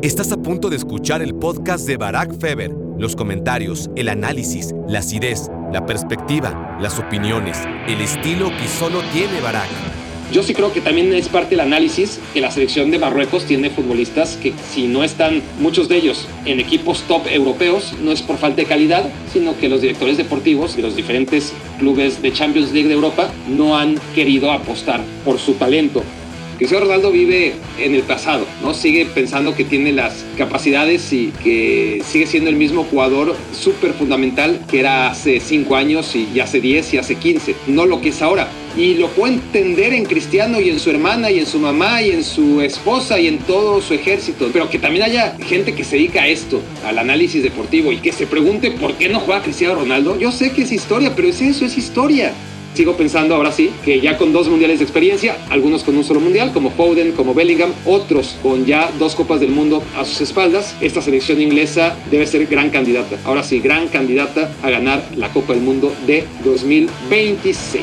Estás a punto de escuchar el podcast de Barack Feber. Los comentarios, el análisis, la acidez, la perspectiva, las opiniones, el estilo que solo tiene Barack. Yo sí creo que también es parte del análisis que la selección de Marruecos tiene futbolistas que si no están muchos de ellos en equipos top europeos, no es por falta de calidad, sino que los directores deportivos de los diferentes clubes de Champions League de Europa no han querido apostar por su talento. Cristiano Ronaldo vive en el pasado, ¿no? Sigue pensando que tiene las capacidades y que sigue siendo el mismo jugador súper fundamental que era hace 5 años y hace 10 y hace 15, no lo que es ahora. Y lo puedo entender en Cristiano y en su hermana y en su mamá y en su esposa y en todo su ejército. Pero que también haya gente que se dedica a esto, al análisis deportivo y que se pregunte por qué no juega Cristiano Ronaldo. Yo sé que es historia, pero es eso, es historia sigo pensando ahora sí que ya con dos mundiales de experiencia, algunos con un solo mundial, como Foden, como Bellingham, otros con ya dos copas del mundo a sus espaldas, esta selección inglesa debe ser gran candidata. Ahora sí, gran candidata a ganar la Copa del Mundo de 2026.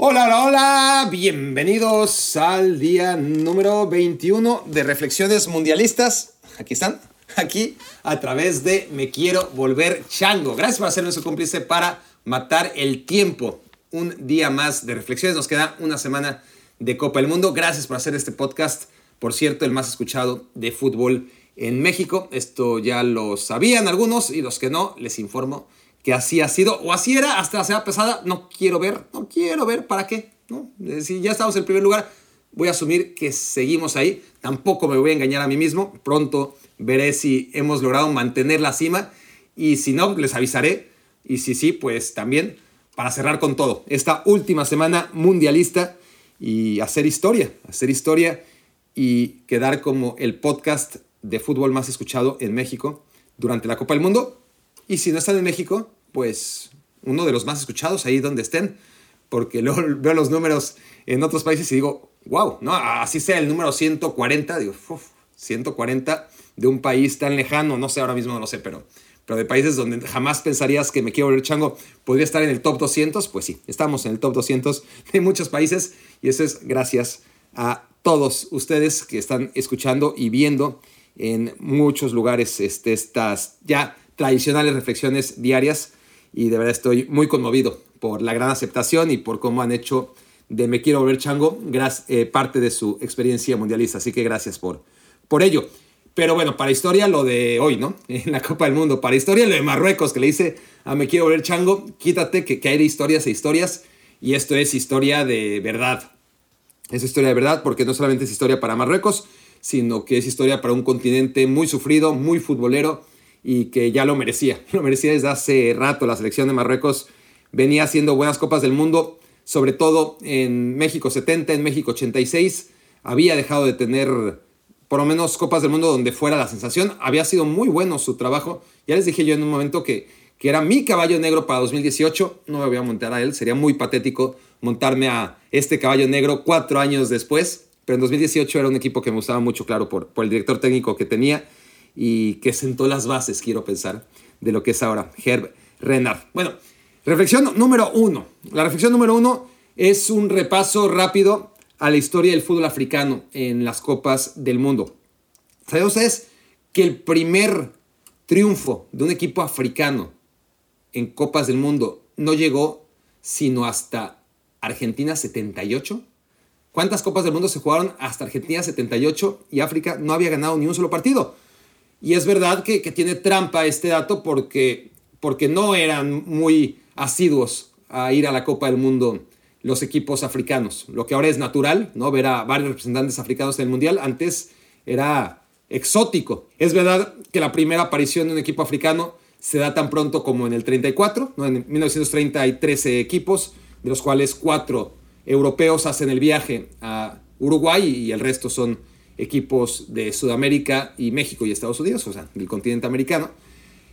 Hola, hola, hola, bienvenidos al día número 21 de Reflexiones Mundialistas aquí están, aquí a través de Me Quiero Volver Chango. Gracias por hacerme su cómplice para matar el tiempo. Un día más de reflexiones. Nos queda una semana de Copa del Mundo. Gracias por hacer este podcast. Por cierto, el más escuchado de fútbol en México. Esto ya lo sabían algunos y los que no, les informo que así ha sido o así era hasta la semana pasada. No quiero ver, no quiero ver, ¿para qué? ¿No? Si ya estamos en primer lugar, voy a asumir que seguimos ahí. Tampoco me voy a engañar a mí mismo. Pronto veré si hemos logrado mantener la cima y si no, les avisaré. Y si sí, pues también para cerrar con todo. Esta última semana mundialista y hacer historia, hacer historia y quedar como el podcast de fútbol más escuchado en México durante la Copa del Mundo. Y si no están en México, pues uno de los más escuchados ahí donde estén, porque luego veo los números en otros países y digo, wow, ¿no? Así sea el número 140, digo, 140 de un país tan lejano, no sé, ahora mismo no lo sé, pero, pero de países donde jamás pensarías que me quiero volver chango, podría estar en el top 200, pues sí, estamos en el top 200 de muchos países y eso es gracias a todos ustedes que están escuchando y viendo en muchos lugares este, estas ya tradicionales reflexiones diarias y de verdad estoy muy conmovido por la gran aceptación y por cómo han hecho de Me Quiero Volver Chango, eh, parte de su experiencia mundialista. Así que gracias por, por ello. Pero bueno, para historia lo de hoy, ¿no? En la Copa del Mundo. Para historia lo de Marruecos, que le dice a Me Quiero Volver Chango, quítate que, que hay de historias e historias. Y esto es historia de verdad. Es historia de verdad porque no solamente es historia para Marruecos, sino que es historia para un continente muy sufrido, muy futbolero y que ya lo merecía. Lo merecía desde hace rato. La selección de Marruecos venía haciendo buenas Copas del Mundo sobre todo en México 70, en México 86, había dejado de tener por lo menos Copas del Mundo donde fuera la sensación. Había sido muy bueno su trabajo. Ya les dije yo en un momento que, que era mi caballo negro para 2018. No me voy a montar a él, sería muy patético montarme a este caballo negro cuatro años después. Pero en 2018 era un equipo que me gustaba mucho, claro, por, por el director técnico que tenía y que sentó las bases, quiero pensar, de lo que es ahora Herb Renard. Bueno, Reflexión número uno. La reflexión número uno es un repaso rápido a la historia del fútbol africano en las copas del mundo. ¿Saben ustedes que el primer triunfo de un equipo africano en copas del mundo no llegó sino hasta Argentina 78? ¿Cuántas copas del mundo se jugaron hasta Argentina 78 y África no había ganado ni un solo partido? Y es verdad que, tiene trampa este dato porque, porque no eran muy asiduos a ir a la Copa del Mundo los equipos africanos. Lo que ahora es natural, ¿no? Ver a varios representantes africanos en el Mundial. Antes era exótico. Es verdad que la primera aparición de un equipo africano se da tan pronto como en el 34, ¿no? En 1930 hay 13 equipos, de los cuales 4 europeos hacen el viaje a Uruguay y el resto son equipos de Sudamérica y México y Estados Unidos, o sea, del continente americano.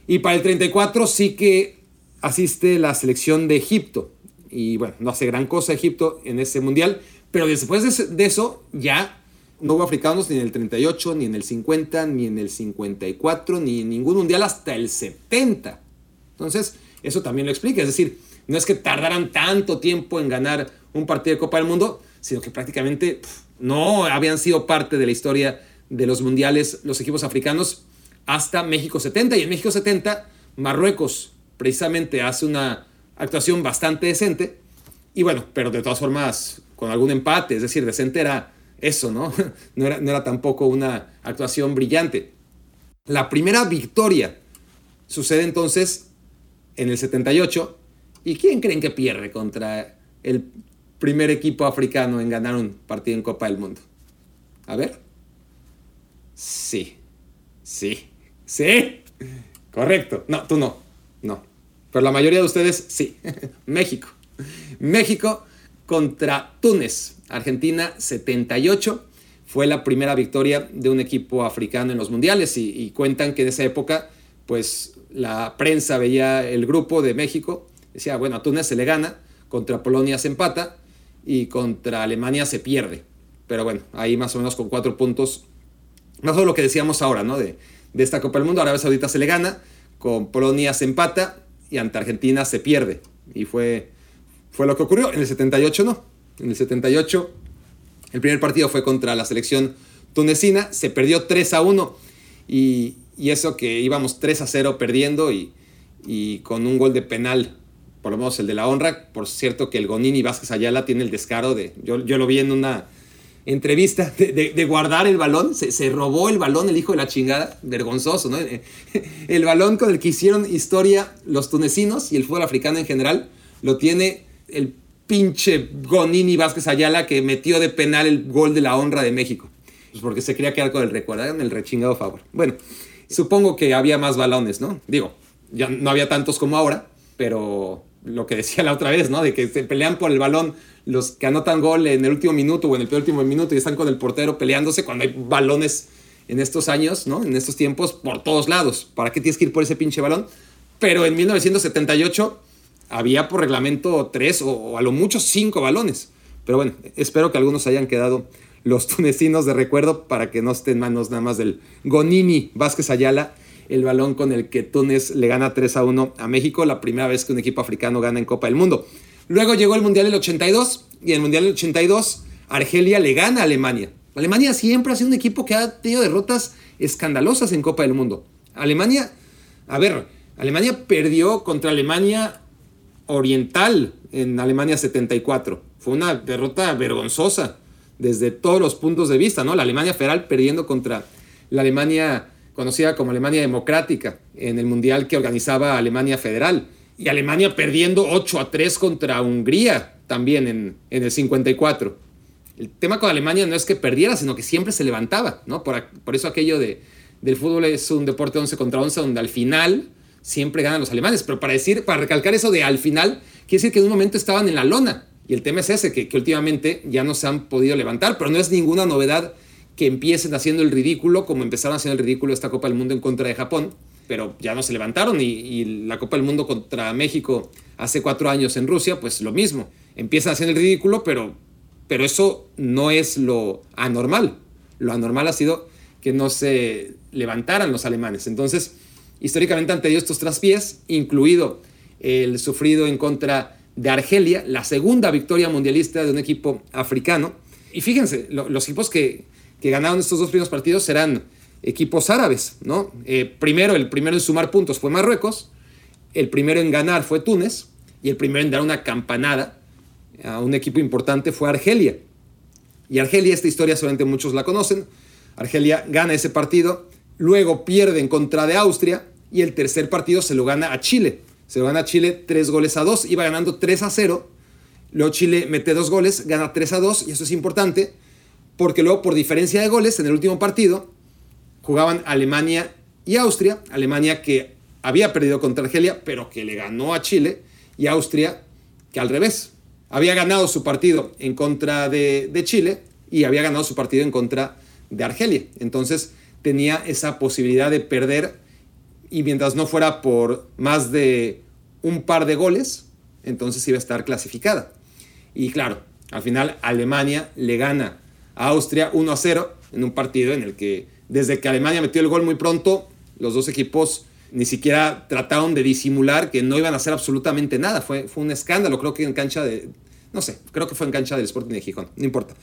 Y para el 34 sí que asiste la selección de Egipto. Y bueno, no hace gran cosa Egipto en ese mundial, pero después de eso ya no hubo africanos ni en el 38, ni en el 50, ni en el 54, ni en ningún mundial hasta el 70. Entonces, eso también lo explica. Es decir, no es que tardaran tanto tiempo en ganar un partido de Copa del Mundo, sino que prácticamente no habían sido parte de la historia de los mundiales los equipos africanos hasta México 70. Y en México 70, Marruecos precisamente hace una actuación bastante decente. Y bueno, pero de todas formas, con algún empate, es decir, decente era eso, ¿no? No era, no era tampoco una actuación brillante. La primera victoria sucede entonces en el 78. ¿Y quién creen que pierde contra el primer equipo africano en ganar un partido en Copa del Mundo? A ver. Sí, sí, sí. Correcto. No, tú no. No. Pero la mayoría de ustedes sí. México. México contra Túnez. Argentina 78. Fue la primera victoria de un equipo africano en los mundiales y, cuentan que en esa época, pues la prensa veía el grupo de México, decía, bueno, a Túnez se le gana, contra Polonia se empata y contra Alemania se pierde. Pero bueno, ahí más o menos con cuatro puntos, más o lo que decíamos ahora, ¿no? De, de esta Copa del Mundo, Arabia Saudita se le gana, con Polonia se empata y ante Argentina se pierde. Y fue, fue lo que ocurrió. En el 78 no. En el 78 el primer partido fue contra la selección tunecina, se perdió 3 a 1 y, y eso que íbamos 3 a 0 perdiendo y, y, con un gol de penal, por lo menos el de la honra. Por cierto que el Gonini Vázquez Ayala tiene el descaro de, yo, yo lo vi en una entrevista, de, guardar el balón, se, se, robó el balón el hijo de la chingada, vergonzoso, ¿no? El balón con el que hicieron historia los tunecinos y el fútbol africano en general, lo tiene el pinche Gonini Vázquez Ayala que metió de penal el gol de la honra de México. Pues porque se quería quedar con el recuerdo, en el rechingado favor. Bueno, supongo que había más balones, ¿no? Digo, ya no había tantos como ahora, pero lo que decía la otra vez, ¿no? De que se pelean por el balón los que anotan gol en el último minuto o en el penúltimo minuto y están con el portero peleándose cuando hay balones en estos años, ¿no? En estos tiempos, por todos lados. ¿Para qué tienes que ir por ese pinche balón? Pero en 1978 había por reglamento tres o, a lo mucho cinco balones. Pero bueno, espero que algunos hayan quedado los tunecinos de recuerdo para que no estén manos nada más del Gonini Vázquez Ayala, el balón con el que Túnez le gana 3 a 1 a México, la primera vez que un equipo africano gana en Copa del Mundo. Luego llegó el Mundial del 82 y en el Mundial del 82 Argelia le gana a Alemania. Alemania siempre ha sido un equipo que ha tenido derrotas escandalosas en Copa del Mundo. Alemania, a ver, Alemania perdió contra Alemania Oriental en Alemania 74. Fue una derrota vergonzosa desde todos los puntos de vista, ¿no? La Alemania federal perdiendo contra la Alemania conocida como Alemania Democrática en el Mundial que organizaba Alemania Federal. Y Alemania perdiendo 8 a 3 contra Hungría también en, en el 54. El tema con Alemania no es que perdiera, sino que siempre se levantaba, ¿no? Por, por eso aquello de, del fútbol es un deporte 11 contra 11, donde al final siempre ganan los alemanes. Pero para decir, para recalcar eso de al final, quiere decir que en un momento estaban en la lona. Y el tema es ese, que, que últimamente ya no se han podido levantar, pero no es ninguna novedad que empiecen haciendo el ridículo, como empezaron haciendo el ridículo esta Copa del Mundo en contra de Japón, pero ya no se levantaron. Y, la Copa del Mundo contra México hace cuatro años en Rusia, pues lo mismo. Empiezan haciendo el ridículo, pero, pero eso no es lo anormal. Lo anormal ha sido que no se levantaran los alemanes. Entonces, históricamente han tenido estos traspiés, incluido el sufrido en contra de Argelia, la segunda victoria mundialista de un equipo africano. Y fíjense, lo, los equipos que, que, ganaron estos dos primeros partidos serán equipos árabes, ¿no? Eh, primero, el primero en sumar puntos fue Marruecos, el primero en ganar fue Túnez, y el primero en dar una campanada a un equipo importante fue Argelia. Y Argelia, esta historia solamente muchos la conocen. Argelia gana ese partido, luego pierde en contra de Austria, y el tercer partido se lo gana a Chile. Se lo gana a Chile 3 goles a 2. Iba ganando 3 a 0. Luego Chile mete dos goles, gana 3 a 2. Y eso es importante porque luego por diferencia de goles en el último partido jugaban Alemania y Austria. Alemania que había perdido contra Argelia, pero que le ganó a Chile. Y Austria que al revés. Había ganado su partido en contra de, Chile y había ganado su partido en contra de Argelia. Entonces tenía esa posibilidad de perder y mientras no fuera por más de un par de goles, entonces iba a estar clasificada. Y claro, al final Alemania le gana a Austria 1 a 0 en un partido en el que desde que Alemania metió el gol muy pronto, los dos equipos ni siquiera trataron de disimular que no iban a hacer absolutamente nada. Fue, fue un escándalo, creo que en cancha de, no sé, creo que fue en cancha del Sporting de Gijón, no importa.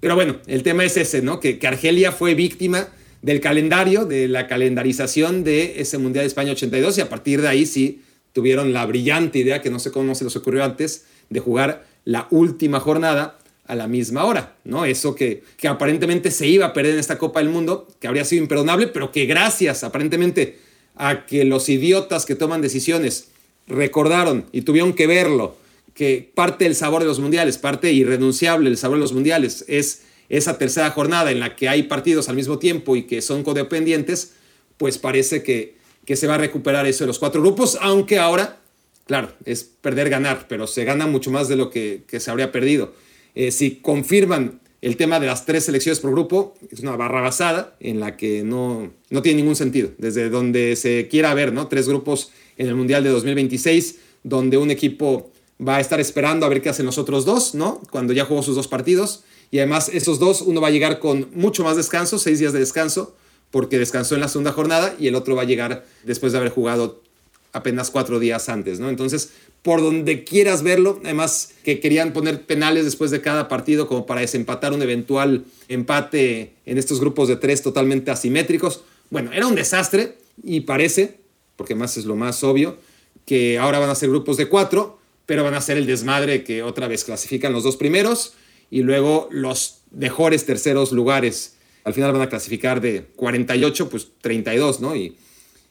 Pero bueno, el tema es ese, ¿no? Que, que Argelia fue víctima del calendario, de la calendarización de ese Mundial de España 82 y a partir de ahí sí tuvieron la brillante idea, que no sé cómo se les ocurrió antes, de jugar la última jornada a la misma hora, ¿no? Eso que, que aparentemente se iba a perder en esta Copa del Mundo, que habría sido imperdonable, pero que gracias aparentemente a que los idiotas que toman decisiones recordaron y tuvieron que verlo, que parte del sabor de los mundiales, parte irrenunciable del sabor de los mundiales es esa tercera jornada en la que hay partidos al mismo tiempo y que son codependientes, pues parece que, que se va a recuperar eso de los cuatro grupos, aunque ahora, claro, es perder, ganar, pero se gana mucho más de lo que, se habría perdido. Eh, si confirman el tema de las tres selecciones por grupo, es una barra basada en la que no, no tiene ningún sentido, desde donde se quiera ver, ¿no? Tres grupos en el Mundial de 2026, donde un equipo va a estar esperando a ver qué hacen los otros dos, ¿no? Cuando ya jugó sus dos partidos. Y además, esos dos, uno va a llegar con mucho más descanso, seis días de descanso, porque descansó en la segunda jornada, y el otro va a llegar después de haber jugado apenas cuatro días antes, ¿no? Entonces, por donde quieras verlo, además que querían poner penales después de cada partido como para desempatar un eventual empate en estos grupos de tres totalmente asimétricos. Bueno, era un desastre y parece, porque más es lo más obvio, que ahora van a ser grupos de cuatro, pero van a ser el desmadre que otra vez clasifican los dos primeros y luego los mejores terceros lugares. Al final van a clasificar de 48, pues 32, ¿no? Y,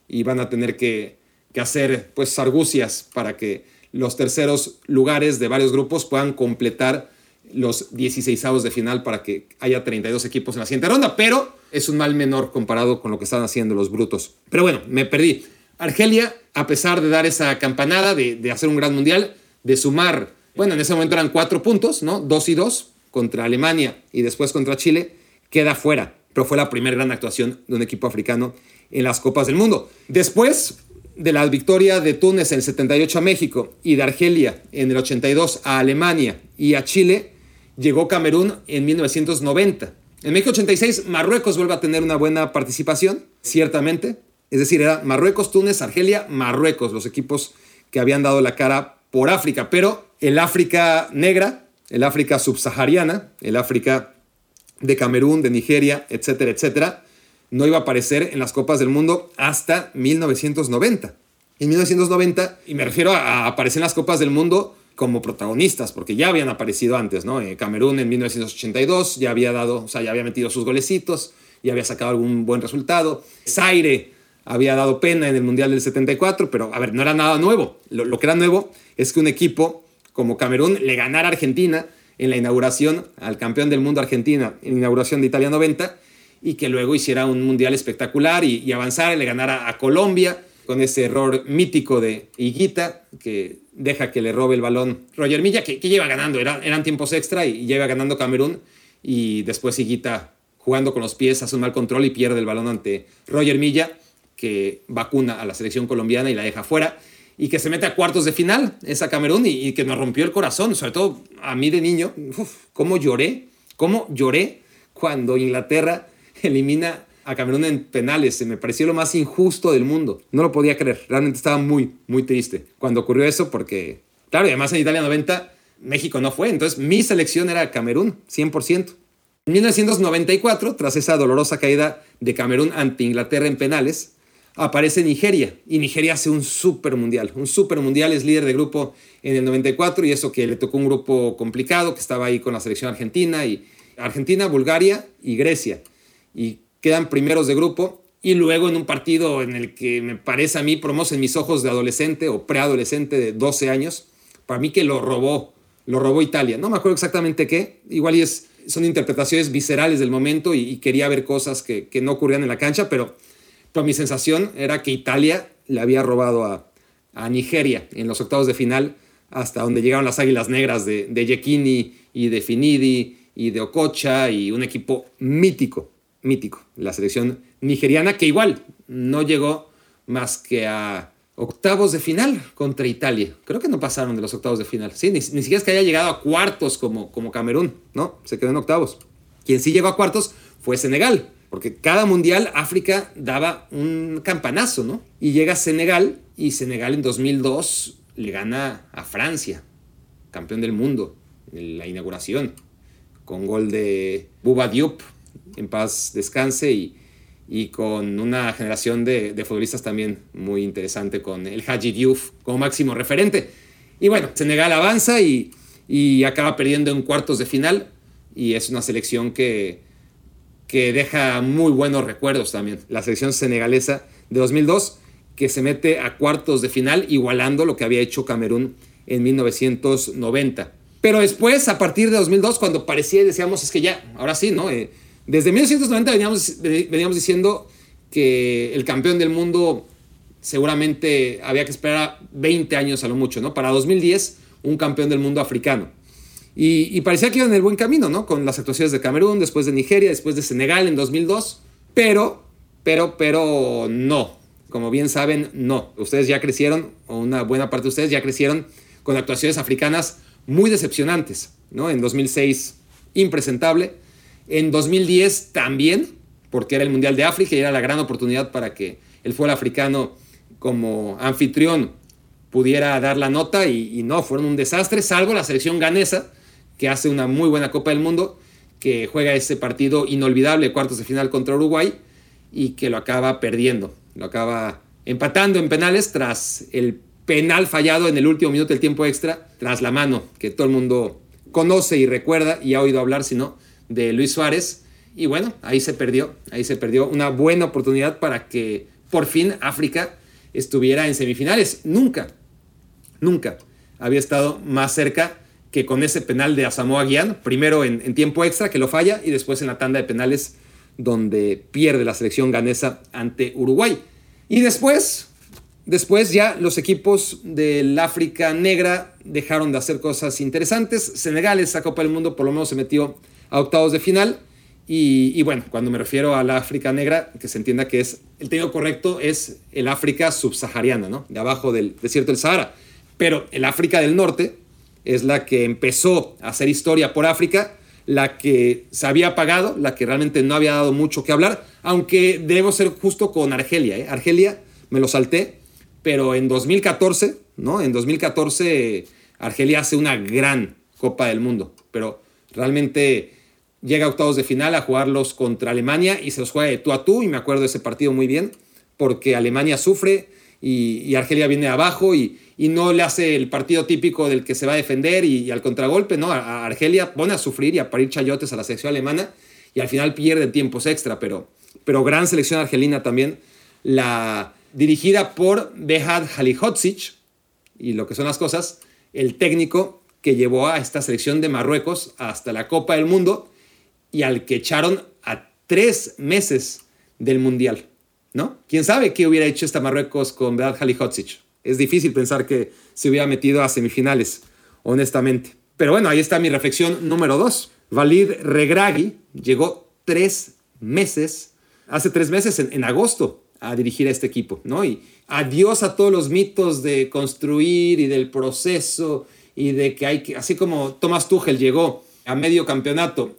y van a tener que, que hacer pues argucias para que los terceros lugares de varios grupos puedan completar los 16 de final para que haya 32 equipos en la siguiente ronda, pero es un mal menor comparado con lo que están haciendo los brutos. Pero bueno, me perdí. Argelia, a pesar de dar esa campanada, de, de hacer un gran mundial, de sumar bueno, en ese momento eran cuatro puntos, ¿no? Dos y dos contra Alemania y después contra Chile, queda fuera. Pero fue la primera gran actuación de un equipo africano en las Copas del Mundo. Después de la victoria de Túnez en el 78 a México y de Argelia en el 82 a Alemania y a Chile, llegó Camerún en 1990. En México 86, Marruecos vuelve a tener una buena participación, ciertamente. Es decir, era Marruecos, Túnez, Argelia, Marruecos, los equipos que habían dado la cara por África. Pero el África negra, el África subsahariana, el África de Camerún, de Nigeria, etcétera, etcétera, no iba a aparecer en las Copas del Mundo hasta 1990. En 1990, y me refiero a, aparecer en las Copas del Mundo como protagonistas, porque ya habían aparecido antes, ¿no? Eh, Camerún en 1982 ya había dado, o sea, ya había metido sus golecitos, ya había sacado algún buen resultado. Zaire había dado pena en el Mundial del 74, pero a ver, no era nada nuevo. lo que era nuevo es que un equipo como Camerún le ganara a Argentina en la inauguración, al campeón del mundo Argentina, en la inauguración de Italia 90, y que luego hiciera un mundial espectacular y, y avanzara y le ganara a Colombia con ese error mítico de Higuita, que deja que le robe el balón Roger Milla, que, lleva ganando, eran tiempos extra y, lleva ganando Camerún, y después Higuita jugando con los pies hace un mal control y pierde el balón ante Roger Milla, que vacuna a la selección colombiana y la deja fuera y que se mete a cuartos de final, esa Camerún, y, que nos rompió el corazón, sobre todo a mí de niño, cómo lloré, cómo lloré cuando Inglaterra elimina a Camerún en penales, se me pareció lo más injusto del mundo, no lo podía creer, realmente estaba muy, muy triste cuando ocurrió eso, porque, claro, y además en Italia 90 México no fue, entonces mi selección era Camerún, 100%. En 1994, tras esa dolorosa caída de Camerún ante Inglaterra en penales, aparece Nigeria. Y Nigeria hace un super mundial. Un super mundial es líder de grupo en el 94 y eso que le tocó un grupo complicado que estaba ahí con la selección argentina y Argentina, Bulgaria y Grecia y quedan primeros de grupo y luego en un partido en el que me parece a mí promos en mis ojos de adolescente o preadolescente de 12 años, para mí que lo robó, lo robó Italia. No me acuerdo exactamente qué, igual son interpretaciones viscerales del momento y, quería ver cosas que, que no ocurrían en la cancha, pero pero mi sensación era que Italia le había robado a, Nigeria en los octavos de final, hasta donde llegaron las Águilas Negras de, de y de Finidi y de Ococha y un equipo mítico, mítico, la selección nigeriana, que igual no llegó más que a octavos de final contra Italia. Creo que no pasaron de los octavos de final. Sí, ni, siquiera es que haya llegado a cuartos como, como Camerún, ¿no? Se quedó en octavos. Quien sí llegó a cuartos fue Senegal, porque cada mundial África daba un campanazo, ¿no? Y llega Senegal y Senegal en 2002 le gana a Francia, campeón del mundo, en la inauguración, con gol de Bouba Diop, en paz descanse, y, y con una generación de, futbolistas también muy interesante, con el Haji Diouf como máximo referente. Y bueno, Senegal avanza y, y acaba perdiendo en cuartos de final, y es una selección que, que deja muy buenos recuerdos también. La selección senegalesa de 2002, que se mete a cuartos de final, igualando lo que había hecho Camerún en 1990. Pero después, a partir de 2002, cuando parecía y decíamos, es que ya, ahora sí, ¿no? Eh, desde 1990 veníamos, veníamos diciendo que el campeón del mundo seguramente había que esperar 20 años a lo mucho, ¿no? Para 2010, un campeón del mundo africano. Y, parecía que iba en el buen camino, ¿no? Con las actuaciones de Camerún, después de Nigeria, después de Senegal en 2002. Pero, pero, pero no. Como bien saben, no. Ustedes ya crecieron, o una buena parte de ustedes ya crecieron con actuaciones africanas muy decepcionantes, ¿no? En 2006, impresentable. En 2010 también, porque era el Mundial de África y era la gran oportunidad para que el fútbol africano como anfitrión pudiera dar la nota y, y no, fueron un desastre, salvo la selección ganesa, que hace una muy buena Copa del Mundo, que juega ese partido inolvidable, cuartos de final contra Uruguay, y que lo acaba perdiendo, lo acaba empatando en penales tras el penal fallado en el último minuto del tiempo extra, tras la mano que todo el mundo conoce y recuerda y ha oído hablar, sino de Luis Suárez. Y bueno, ahí se perdió, ahí se perdió una buena oportunidad para que por fin África estuviera en semifinales. Nunca, nunca había estado más cerca que con ese penal de Asamoah Gyan, primero en, tiempo extra que lo falla y después en la tanda de penales donde pierde la selección ganesa ante Uruguay. Y después, después ya los equipos del África Negra dejaron de hacer cosas interesantes. Senegal, esa Copa del Mundo, por lo menos se metió a octavos de final. Y, bueno, cuando me refiero a la África Negra, que se entienda que es, el término correcto es el África subsahariana, ¿no? De abajo del desierto del Sahara. Pero el África del Norte, es la que empezó a hacer historia por África, la que se había apagado, la que realmente no había dado mucho que hablar, aunque debo ser justo con Argelia. ¿eh? Argelia me lo salté, pero en 2014, ¿no? En 2014 Argelia hace una gran Copa del Mundo, pero realmente llega a octavos de final a jugarlos contra Alemania y se los juega de tú a tú, y me acuerdo de ese partido muy bien, porque Alemania sufre y, Argelia viene abajo y, no le hace el partido típico del que se va a defender y, al contragolpe, ¿no? A, Argelia pone a sufrir y a parir chayotes a la selección alemana y al final pierde tiempos extra, pero, pero gran selección argelina también, la dirigida por Behad Halihotzic y lo que son las cosas, el técnico que llevó a esta selección de Marruecos hasta la Copa del Mundo y al que echaron a tres meses del Mundial. ¿no? ¿Quién sabe qué hubiera hecho esta Marruecos con Brad Halihotzic? Es difícil pensar que se hubiera metido a semifinales, honestamente. Pero bueno, ahí está mi reflexión número dos. Valid Regragui llegó tres meses, hace tres meses, en, agosto, a dirigir a este equipo, ¿no? Y adiós a todos los mitos de construir y del proceso y de que hay que, así como Thomas Tuchel llegó a medio campeonato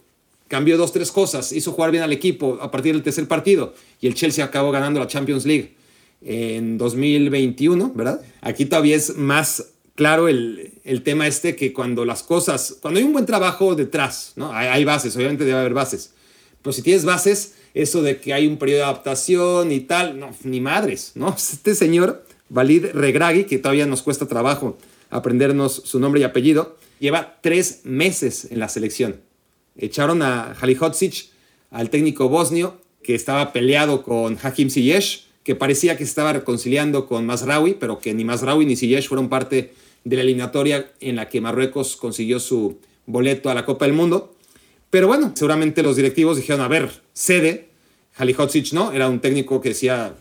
cambió dos, tres cosas, hizo jugar bien al equipo a partir del tercer partido y el Chelsea acabó ganando la Champions League en 2021, ¿verdad? Aquí todavía es más claro el, tema este que cuando las cosas, cuando hay un buen trabajo detrás, ¿no? Hay, bases, obviamente debe haber bases, pero si tienes bases, eso de que hay un periodo de adaptación y tal, no, ni madres, ¿no? Este señor, Valid Regragui, que todavía nos cuesta trabajo aprendernos su nombre y apellido, lleva tres meses en la selección Echaron a Halihotzic, al técnico bosnio, que estaba peleado con Hakim Ziyech, que parecía que se estaba reconciliando con Masraoui, pero que ni Masraoui ni Ziyech fueron parte de la eliminatoria en la que Marruecos consiguió su boleto a la Copa del Mundo. Pero bueno, seguramente los directivos dijeron, a ver, cede. Halihotzic no, era un técnico que decía,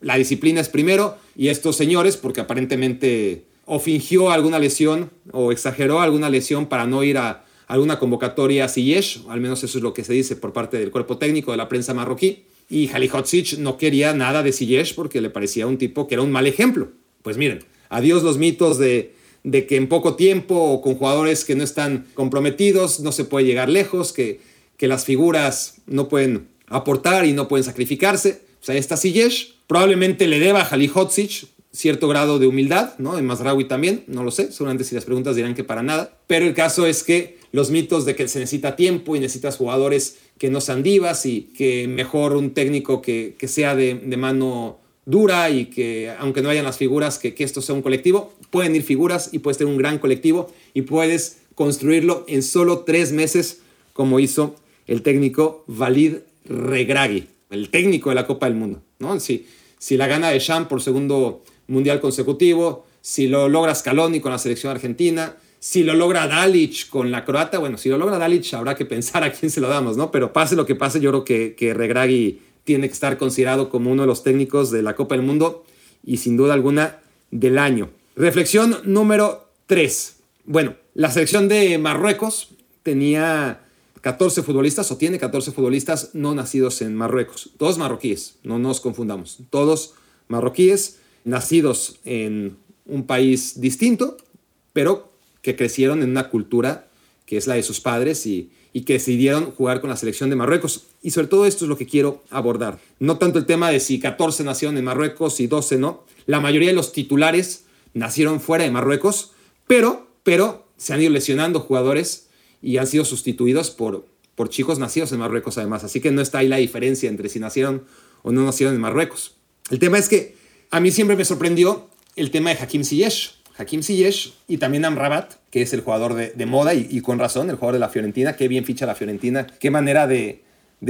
la disciplina es primero, y estos señores, porque aparentemente o fingió alguna lesión o exageró alguna lesión para no ir a, alguna convocatoria a Ziyech, al menos eso es lo que se dice por parte del cuerpo técnico de la prensa marroquí, y Halihotzic no quería nada de Ziyech porque le parecía un tipo que era un mal ejemplo. Pues miren, adiós los mitos de, de que en poco tiempo o con jugadores que no están comprometidos no se puede llegar lejos, que, que las figuras no pueden aportar y no pueden sacrificarse. O ahí está Siyesh. Probablemente le deba a Halihodzic cierto grado de humildad, ¿no? En Mazraoui también, no lo sé. Seguramente si las preguntas dirán que para nada. Pero el caso es que los mitos de que se necesita tiempo y necesitas jugadores que no sean divas y que mejor un técnico que, sea de, mano dura y que aunque no hayan las figuras, que, que esto sea un colectivo, pueden ir figuras y puedes tener un gran colectivo y puedes construirlo en solo tres meses como hizo el técnico Valid Regragui, el técnico de la Copa del Mundo. ¿no? Si, si la gana de Champ por segundo mundial consecutivo, si lo logra Scaloni con la selección argentina, si lo logra Dalic con la croata, bueno, si lo logra Dalic habrá que pensar a quién se lo damos, ¿no? Pero pase lo que pase, yo creo que, que Regragui tiene que estar considerado como uno de los técnicos de la Copa del Mundo y sin duda alguna del año. Reflexión número 3. Bueno, la selección de Marruecos tenía 14 futbolistas o tiene 14 futbolistas no nacidos en Marruecos. Todos marroquíes, no nos confundamos. Todos marroquíes nacidos en un país distinto, pero que crecieron en una cultura que es la de sus padres y, que decidieron jugar con la selección de Marruecos. Y sobre todo esto es lo que quiero abordar. No tanto el tema de si 14 nacieron en Marruecos y 12 no. La mayoría de los titulares nacieron fuera de Marruecos, pero, se han ido lesionando jugadores y han sido sustituidos por chicos nacidos en Marruecos además. Así que no está ahí la diferencia entre si nacieron o no nacieron en Marruecos. El tema es que a mí siempre me sorprendió el tema de Hakim Ziyech. Hakim Ziyech y también Amrabat, que es el jugador de, moda y, con razón, el jugador de la Fiorentina. Qué bien ficha la Fiorentina. Qué manera de,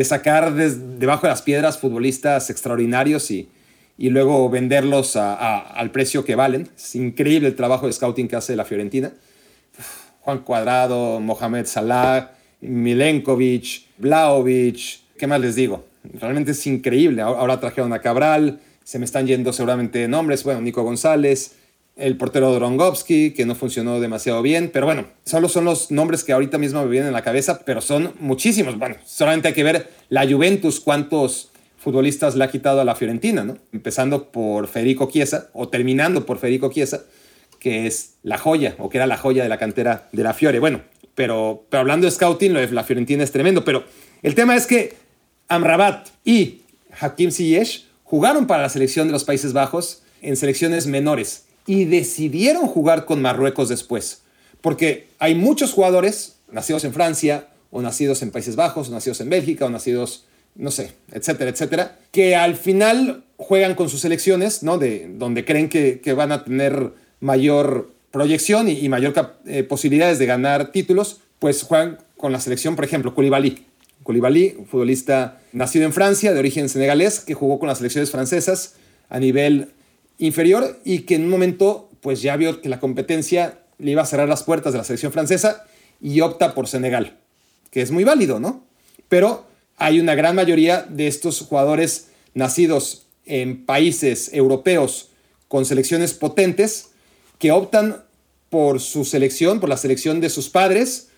sacar debajo de las piedras futbolistas extraordinarios y, y luego venderlos al precio que valen. Es increíble el trabajo de scouting que hace la Fiorentina. Juan Cuadrado, Mohamed Salah, Milenkovic, Blaovic, ¿qué más les digo? Realmente es increíble. Ahora trajeron a Cabral, se me están yendo seguramente nombres, bueno, Nico González, el portero Drongowski, que no funcionó demasiado bien, pero bueno, solo son los nombres que ahorita mismo me vienen a la cabeza, pero son muchísimos. Bueno, solamente hay que ver la Juventus, cuántos futbolistas le ha quitado a la Fiorentina, ¿no? Empezando por Federico Chiesa, o terminando por Federico Chiesa, que es la joya, o que era la joya de la cantera de la Fiore. Bueno, pero, pero hablando de scouting, lo de la Fiorentina es tremendo, pero el tema es que Amrabat y Hakim Ziyech jugaron para la selección de los Países Bajos en selecciones menores y decidieron jugar con Marruecos después. Porque hay muchos jugadores nacidos en Francia o nacidos en Países Bajos o nacidos en Bélgica o nacidos, no sé, etcétera, etcétera, que al final juegan con sus selecciones, ¿no? De donde creen que, van a tener mayor proyección y, mayor eh, posibilidades de ganar títulos, pues juegan con la selección, por ejemplo, Koulibaly. Koulibaly, un futbolista nacido en Francia, de origen senegalés, que jugó con las selecciones francesas a nivel inferior y que en un momento pues ya vio que la competencia le iba a cerrar las puertas de la selección francesa y opta por Senegal, que es muy válido, ¿no? Pero hay una gran mayoría de estos jugadores nacidos en países europeos con selecciones potentes que optan por su selección, por la selección de sus padres,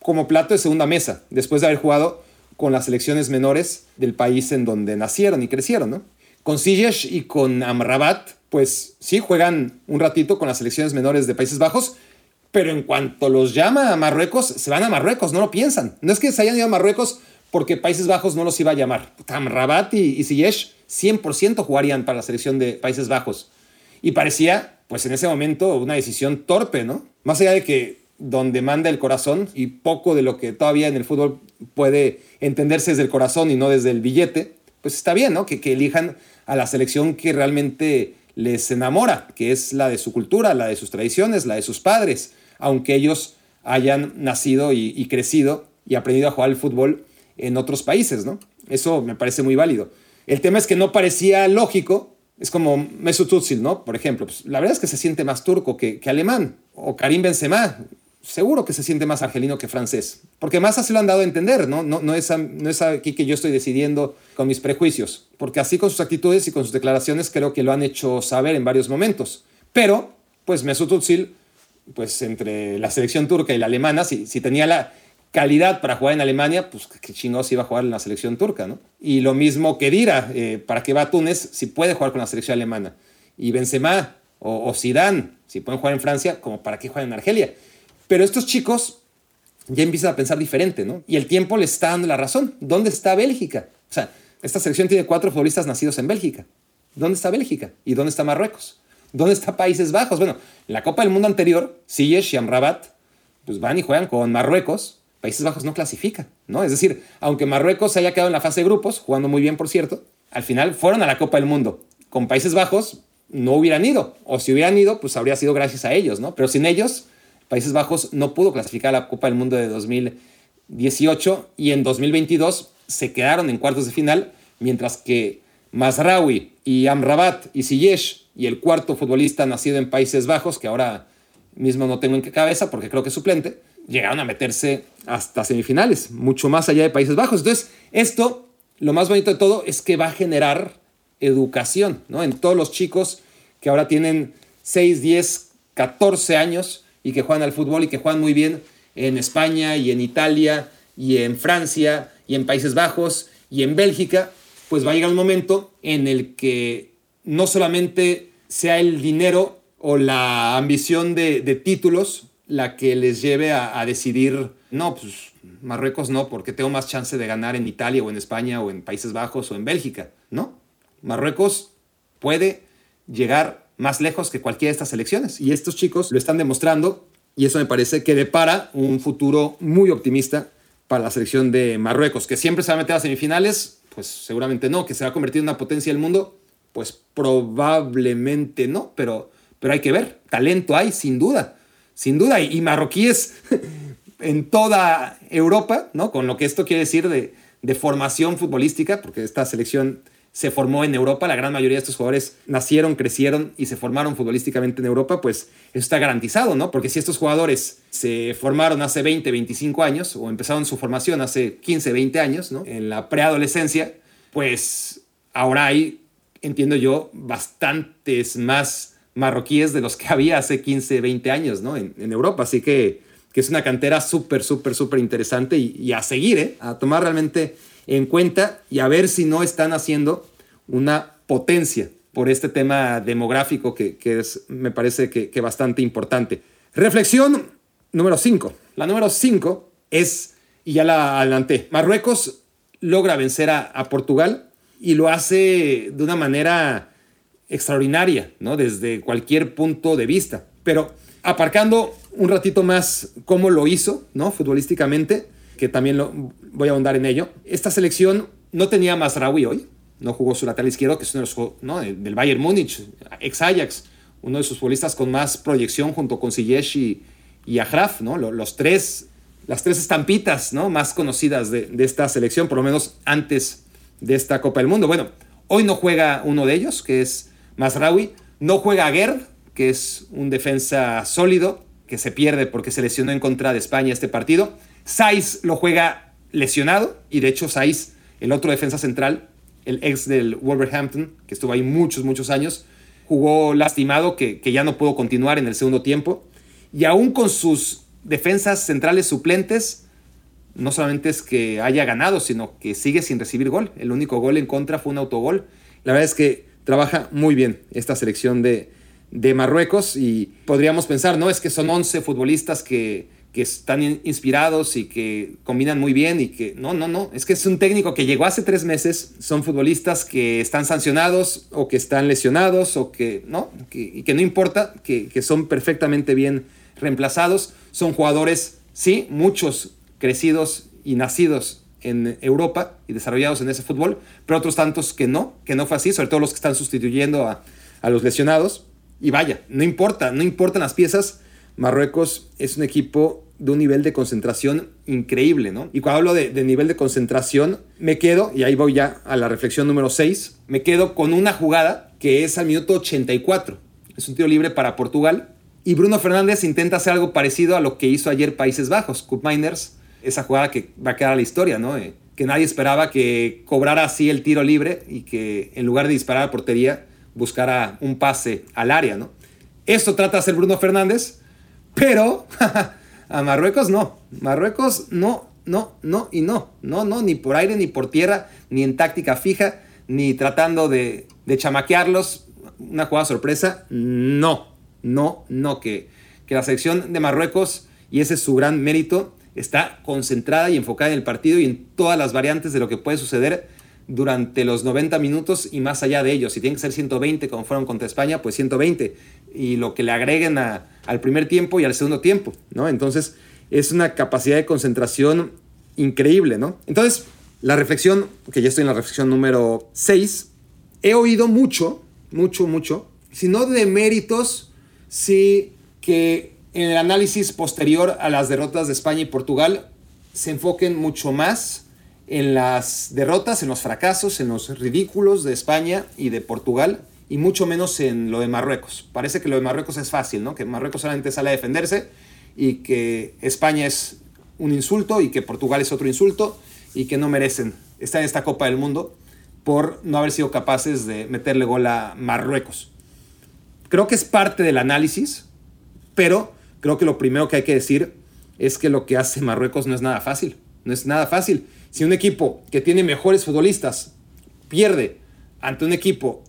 como plato de segunda mesa, después de haber jugado con las selecciones menores del país en donde nacieron y crecieron, ¿no? Con Ziyech y con Amrabat, pues sí, juegan un ratito con las selecciones menores de Países Bajos, pero en cuanto los llama a Marruecos, se van a Marruecos, no lo piensan. No es que se hayan ido a Marruecos porque Países Bajos no los iba a llamar. Amrabat y, y 100% jugarían para la selección de Países Bajos. Y parecía, pues en ese momento, una decisión torpe, ¿no? Más allá de que donde manda el corazón y poco de lo que todavía en el fútbol puede entenderse desde el corazón y no desde el billete, pues está bien, ¿no? Que, elijan a la selección que realmente les enamora, que es la de su cultura, la de sus tradiciones, la de sus padres, aunque ellos hayan nacido y, crecido y aprendido a jugar al fútbol en otros países, ¿no? Eso me parece muy válido. El tema es que no parecía lógico, es como Mesut Özil, ¿no? Por ejemplo, pues, la verdad es que se siente más turco que, que alemán, o Karim Benzema, seguro que se siente más argelino que francés, porque más así lo han dado a entender, ¿no? No, no, es, no es aquí que yo estoy decidiendo con mis prejuicios, porque así con sus actitudes y con sus declaraciones creo que lo han hecho saber en varios momentos. Pero, pues Mesut Özil, pues entre la selección turca y la alemana, si, si tenía la calidad para jugar en Alemania, pues qué chingados iba a jugar en la selección turca, ¿no? Y lo mismo que Dira, eh, ¿para qué va a Túnez si puede jugar con la selección alemana? Y Benzema o, o Zidane, si pueden jugar en Francia, como para qué juegan en Argelia. Pero estos chicos ya empiezan a pensar diferente, ¿no? Y el tiempo les está dando la razón. ¿Dónde está Bélgica? O sea, esta selección tiene cuatro futbolistas nacidos en Bélgica. ¿Dónde está Bélgica? ¿Y dónde está Marruecos? ¿Dónde está Países Bajos? Bueno, en la Copa del Mundo anterior, Ziyech y Amrabat pues van y juegan con Marruecos. Países Bajos no clasifica, ¿no? Es decir, aunque Marruecos se haya quedado en la fase de grupos, jugando muy bien, por cierto, al final fueron a la Copa del Mundo. Con Países Bajos no hubieran ido, o si hubieran ido, pues habría sido gracias a ellos, ¿no? Pero sin ellos, Países Bajos no pudo clasificar a la Copa del Mundo de 2018 y en 2022 se quedaron en cuartos de final, mientras que Masraoui y Amrabat y Ziyech y el cuarto futbolista nacido en Países Bajos, que ahora mismo no tengo en cabeza porque creo que es suplente, llegaron a meterse hasta semifinales, mucho más allá de Países Bajos. Entonces, esto, lo más bonito de todo, es que va a generar educación, ¿no? En todos los chicos que ahora tienen 6, 10, 14 años y que juegan al fútbol y que juegan muy bien en España y en Italia y en Francia y en Países Bajos y en Bélgica, pues va a llegar un momento en el que no solamente sea el dinero o la ambición de, títulos la que les lleve a, decidir, no, pues Marruecos no, porque tengo más chance de ganar en Italia o en España o en Países Bajos o en Bélgica, ¿no? Marruecos puede llegar más lejos que cualquiera de estas selecciones y estos chicos lo están demostrando y eso me parece que depara un futuro muy optimista para la selección de Marruecos, que siempre se va a meter a semifinales, pues seguramente no, que se va a convertir en una potencia del mundo, pues probablemente no, pero, pero hay que ver. Talento hay, sin duda. Sin duda. Y, marroquíes en toda Europa, ¿no? Con lo que esto quiere decir de, de formación futbolística, porque esta selección se formó en Europa, la gran mayoría de estos jugadores nacieron, crecieron y se formaron futbolísticamente en Europa, pues eso está garantizado, ¿no? Porque si estos jugadores se formaron hace 20, 25 años o empezaron su formación hace 15, 20 años, ¿no? En la preadolescencia, pues ahora hay entiendo yo, bastantes más marroquíes de los que había hace 15, 20 años, ¿no? En, Europa. Así que, que, es una cantera súper, súper, súper interesante y, a seguir, ¿eh? A tomar realmente en cuenta y a ver si no están haciendo una potencia por este tema demográfico que, que es, me parece que, que bastante importante. Reflexión número 5. La número 5 es, y ya la adelanté, Marruecos logra vencer a, a Portugal y lo hace de una manera extraordinaria, ¿no? Desde cualquier punto de vista. Pero aparcando un ratito más cómo lo hizo, ¿no? Futbolísticamente, que también lo, voy a ahondar en ello. Esta selección no tenía más Raúl hoy, no jugó su lateral izquierdo, que es uno de los, ¿no? del Bayern Múnich, ex Ajax, uno de sus futbolistas con más proyección junto con Ziyech y, y Ajraf, ¿no? Los, tres, las tres estampitas, ¿no? Más conocidas de, de esta selección, por lo menos antes de esta Copa del Mundo. Bueno, hoy no juega uno de ellos, que es Masraoui. No juega Gerd, que es un defensa sólido, que se pierde porque se lesionó en contra de España este partido. Saiz lo juega lesionado, y de hecho Saiz, el otro defensa central, el ex del Wolverhampton, que estuvo ahí muchos, muchos años, jugó lastimado, que, que ya no pudo continuar en el segundo tiempo. Y aún con sus defensas centrales suplentes, no solamente es que haya ganado, sino que sigue sin recibir gol. El único gol en contra fue un autogol. La verdad es que trabaja muy bien esta selección de, de Marruecos y podríamos pensar, no, es que son 11 futbolistas que, que están inspirados y que combinan muy bien y que no, no, no, es que es un técnico que llegó hace tres meses, son futbolistas que están sancionados o que están lesionados o que no, y que no importa, que, que son perfectamente bien reemplazados, son jugadores, sí, muchos crecidos y nacidos en Europa y desarrollados en ese fútbol, pero otros tantos que no, que no fue así, sobre todo los que están sustituyendo a, los lesionados. Y vaya, no importa, no importan las piezas, Marruecos es un equipo de un nivel de concentración increíble, ¿no? Y cuando hablo de, nivel de concentración, me quedo, y ahí voy ya a la reflexión número 6, me quedo con una jugada que es al minuto 84. Es un tiro libre para Portugal. Y Bruno Fernández intenta hacer algo parecido a lo que hizo ayer Países Bajos. Cup esa jugada que va a quedar a la historia, ¿no? Eh, que nadie esperaba que cobrara así el tiro libre y que en lugar de disparar a portería buscara un pase al área, ¿no? Esto trata de hacer Bruno Fernández, pero a Marruecos no. Marruecos no, no, no y no. No, no, ni por aire, ni por tierra, ni en táctica fija, ni tratando de, de chamaquearlos. Una jugada sorpresa, no, no, no, que, que la selección de Marruecos, y ese es su gran mérito, está concentrada y enfocada en el partido y en todas las variantes de lo que puede suceder, durante los 90 minutos y más allá de ellos. Si tienen que ser 120 como fueron contra España, pues 120. Y lo que le agreguen al primer tiempo y al segundo tiempo, ¿no? Entonces es una capacidad de concentración increíble, ¿no? Entonces, la reflexión, que ya estoy en la reflexión número 6, he oído mucho, mucho, mucho, si no de méritos, sí que en el análisis posterior a las derrotas de España y Portugal se enfoquen mucho más en las derrotas, en los fracasos, en los ridículos de España y de Portugal y mucho menos en lo de Marruecos. Parece que lo de Marruecos es fácil, ¿no? Que Marruecos solamente sale a defenderse y que España es un insulto y que Portugal es otro insulto y que no merecen estar en esta Copa del Mundo por no haber sido capaces de meterle gol a Marruecos. Creo que es parte del análisis, pero creo que lo primero que hay que decir es que lo que hace Marruecos no es nada fácil. No es nada fácil. Si un equipo que tiene mejores futbolistas pierde ante un equipo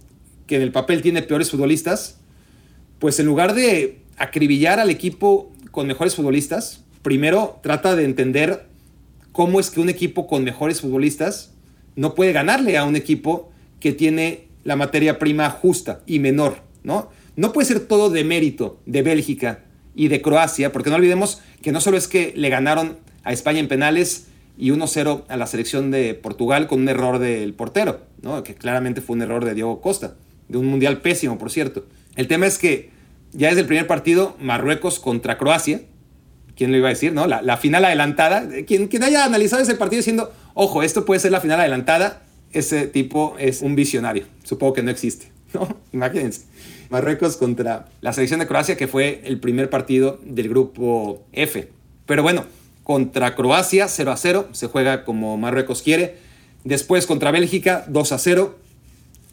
que en el papel tiene peores futbolistas, pues en lugar de acribillar al equipo con mejores futbolistas, primero trata de entender cómo es que un equipo con mejores futbolistas no puede ganarle a un equipo que tiene la materia prima justa y menor, ¿no? No puede ser todo de mérito de Bélgica y de Croacia, porque no olvidemos que no solo es que le ganaron a España en penales y 1-0 a la selección de Portugal con un error del portero, ¿no? que claramente fue un error de Diego Costa, de un mundial pésimo, por cierto. El tema es que ya desde el primer partido, Marruecos contra Croacia, ¿quién lo iba a decir? no? La, final adelantada, quien, quien haya analizado ese partido diciendo, ojo, esto puede ser la final adelantada, ese tipo es un visionario, supongo que no existe, ¿no? Imagínense. Marruecos contra la selección de Croacia, que fue el primer partido del grupo F. Pero bueno, contra Croacia 0 a 0, se juega como Marruecos quiere. Después contra Bélgica 2 a 0,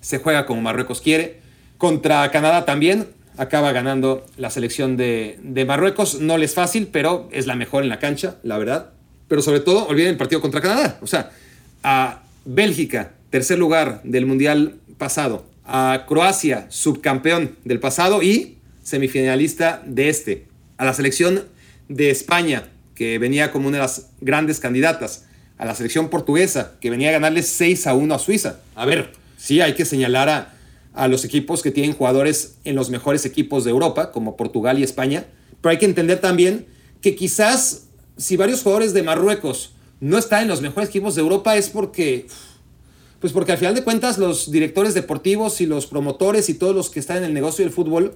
se juega como Marruecos quiere. Contra Canadá también, acaba ganando la selección de, de Marruecos. No les es fácil, pero es la mejor en la cancha, la verdad. Pero sobre todo, olviden el partido contra Canadá. O sea, a Bélgica, tercer lugar del Mundial pasado, a Croacia, subcampeón del pasado y semifinalista de este, a la selección de España, que venía como una de las grandes candidatas, a la selección portuguesa, que venía a ganarle 6 a 1 a Suiza. A ver, sí hay que señalar a, los equipos que tienen jugadores en los mejores equipos de Europa, como Portugal y España, pero hay que entender también que quizás si varios jugadores de Marruecos no están en los mejores equipos de Europa es porque pues porque al final de cuentas los directores deportivos y los promotores y todos los que están en el negocio del fútbol,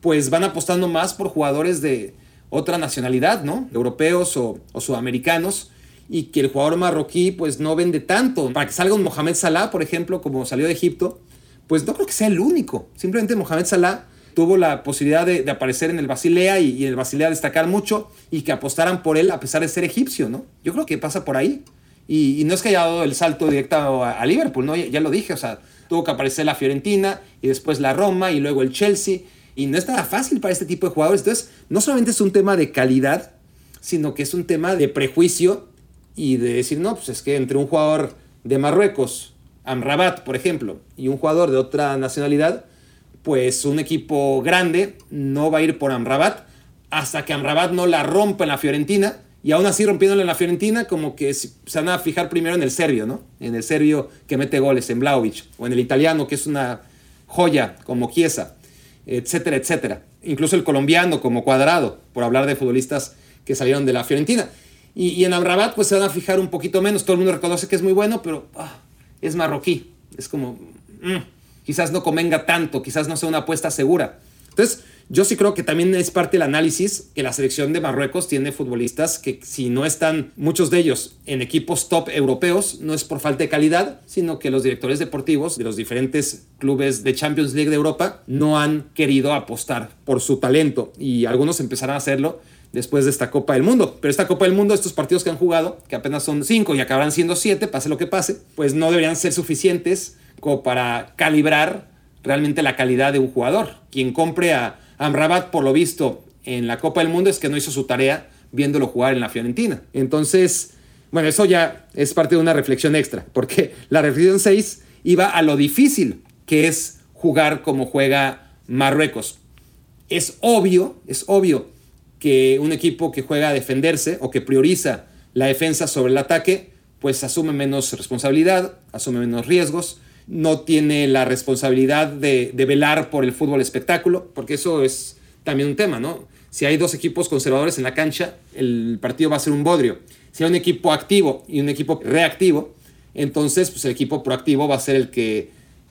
pues van apostando más por jugadores de otra nacionalidad, ¿no? Europeos o, sudamericanos y que el jugador marroquí pues no vende tanto. Para que salga un Mohamed Salah, por ejemplo, como salió de Egipto, pues no creo que sea el único. Simplemente Mohamed Salah tuvo la posibilidad de, aparecer en el Basilea y, y, el Basilea destacar mucho y que apostaran por él a pesar de ser egipcio, ¿no? Yo creo que pasa por ahí. Y, no es que haya dado el salto directo a, Liverpool, ¿no? Ya, lo dije, o sea, tuvo que aparecer la Fiorentina y después la Roma y luego el Chelsea. Y no es nada fácil para este tipo de jugadores. Entonces, no solamente es un tema de calidad, sino que es un tema de prejuicio y de decir, no, pues es que entre un jugador de Marruecos, Amrabat, por ejemplo, y un jugador de otra nacionalidad, pues un equipo grande no va a ir por Amrabat hasta que Amrabat no la rompa en la Fiorentina y aún así rompiéndole en la Fiorentina, como que se van a fijar primero en el serbio, ¿no? En el serbio que mete goles, en Blaovic, o en el italiano, que es una joya, como Chiesa, etcétera, etcétera. Incluso el colombiano, como Cuadrado, por hablar de futbolistas que salieron de la Fiorentina. Y, en Amrabat, pues se van a fijar un poquito menos. Todo el mundo reconoce que es muy bueno, pero ah, es marroquí. Es como, mm, quizás no convenga tanto, quizás no sea una apuesta segura. Entonces, yo sí creo que también es parte del análisis que la selección de Marruecos tiene futbolistas que si no están muchos de ellos en equipos top europeos, no es por falta de calidad, sino que los directores deportivos de los diferentes clubes de Champions League de Europa no han querido apostar por su talento y algunos empezarán a hacerlo después de esta Copa del Mundo. Pero esta Copa del Mundo, estos partidos que han jugado, que apenas son cinco y acabarán siendo siete, pase lo que pase, pues no deberían ser suficientes como para calibrar realmente la calidad de un jugador. Quien compre a Amrabat, por lo visto, en la Copa del Mundo es que no hizo su tarea viéndolo jugar en la Fiorentina. Entonces, bueno, eso ya es parte de una reflexión extra, porque la reflexión 6 iba a lo difícil que es jugar como juega Marruecos. Es obvio, es obvio que un equipo que juega a defenderse o que prioriza la defensa sobre el ataque, pues asume menos responsabilidad, asume menos riesgos, no tiene la responsabilidad de, velar por el fútbol espectáculo, porque eso es también un tema, ¿no? Si hay dos equipos conservadores en la cancha, el partido va a ser un bodrio. Si hay un equipo activo y un equipo reactivo, entonces pues el equipo proactivo va a ser el que,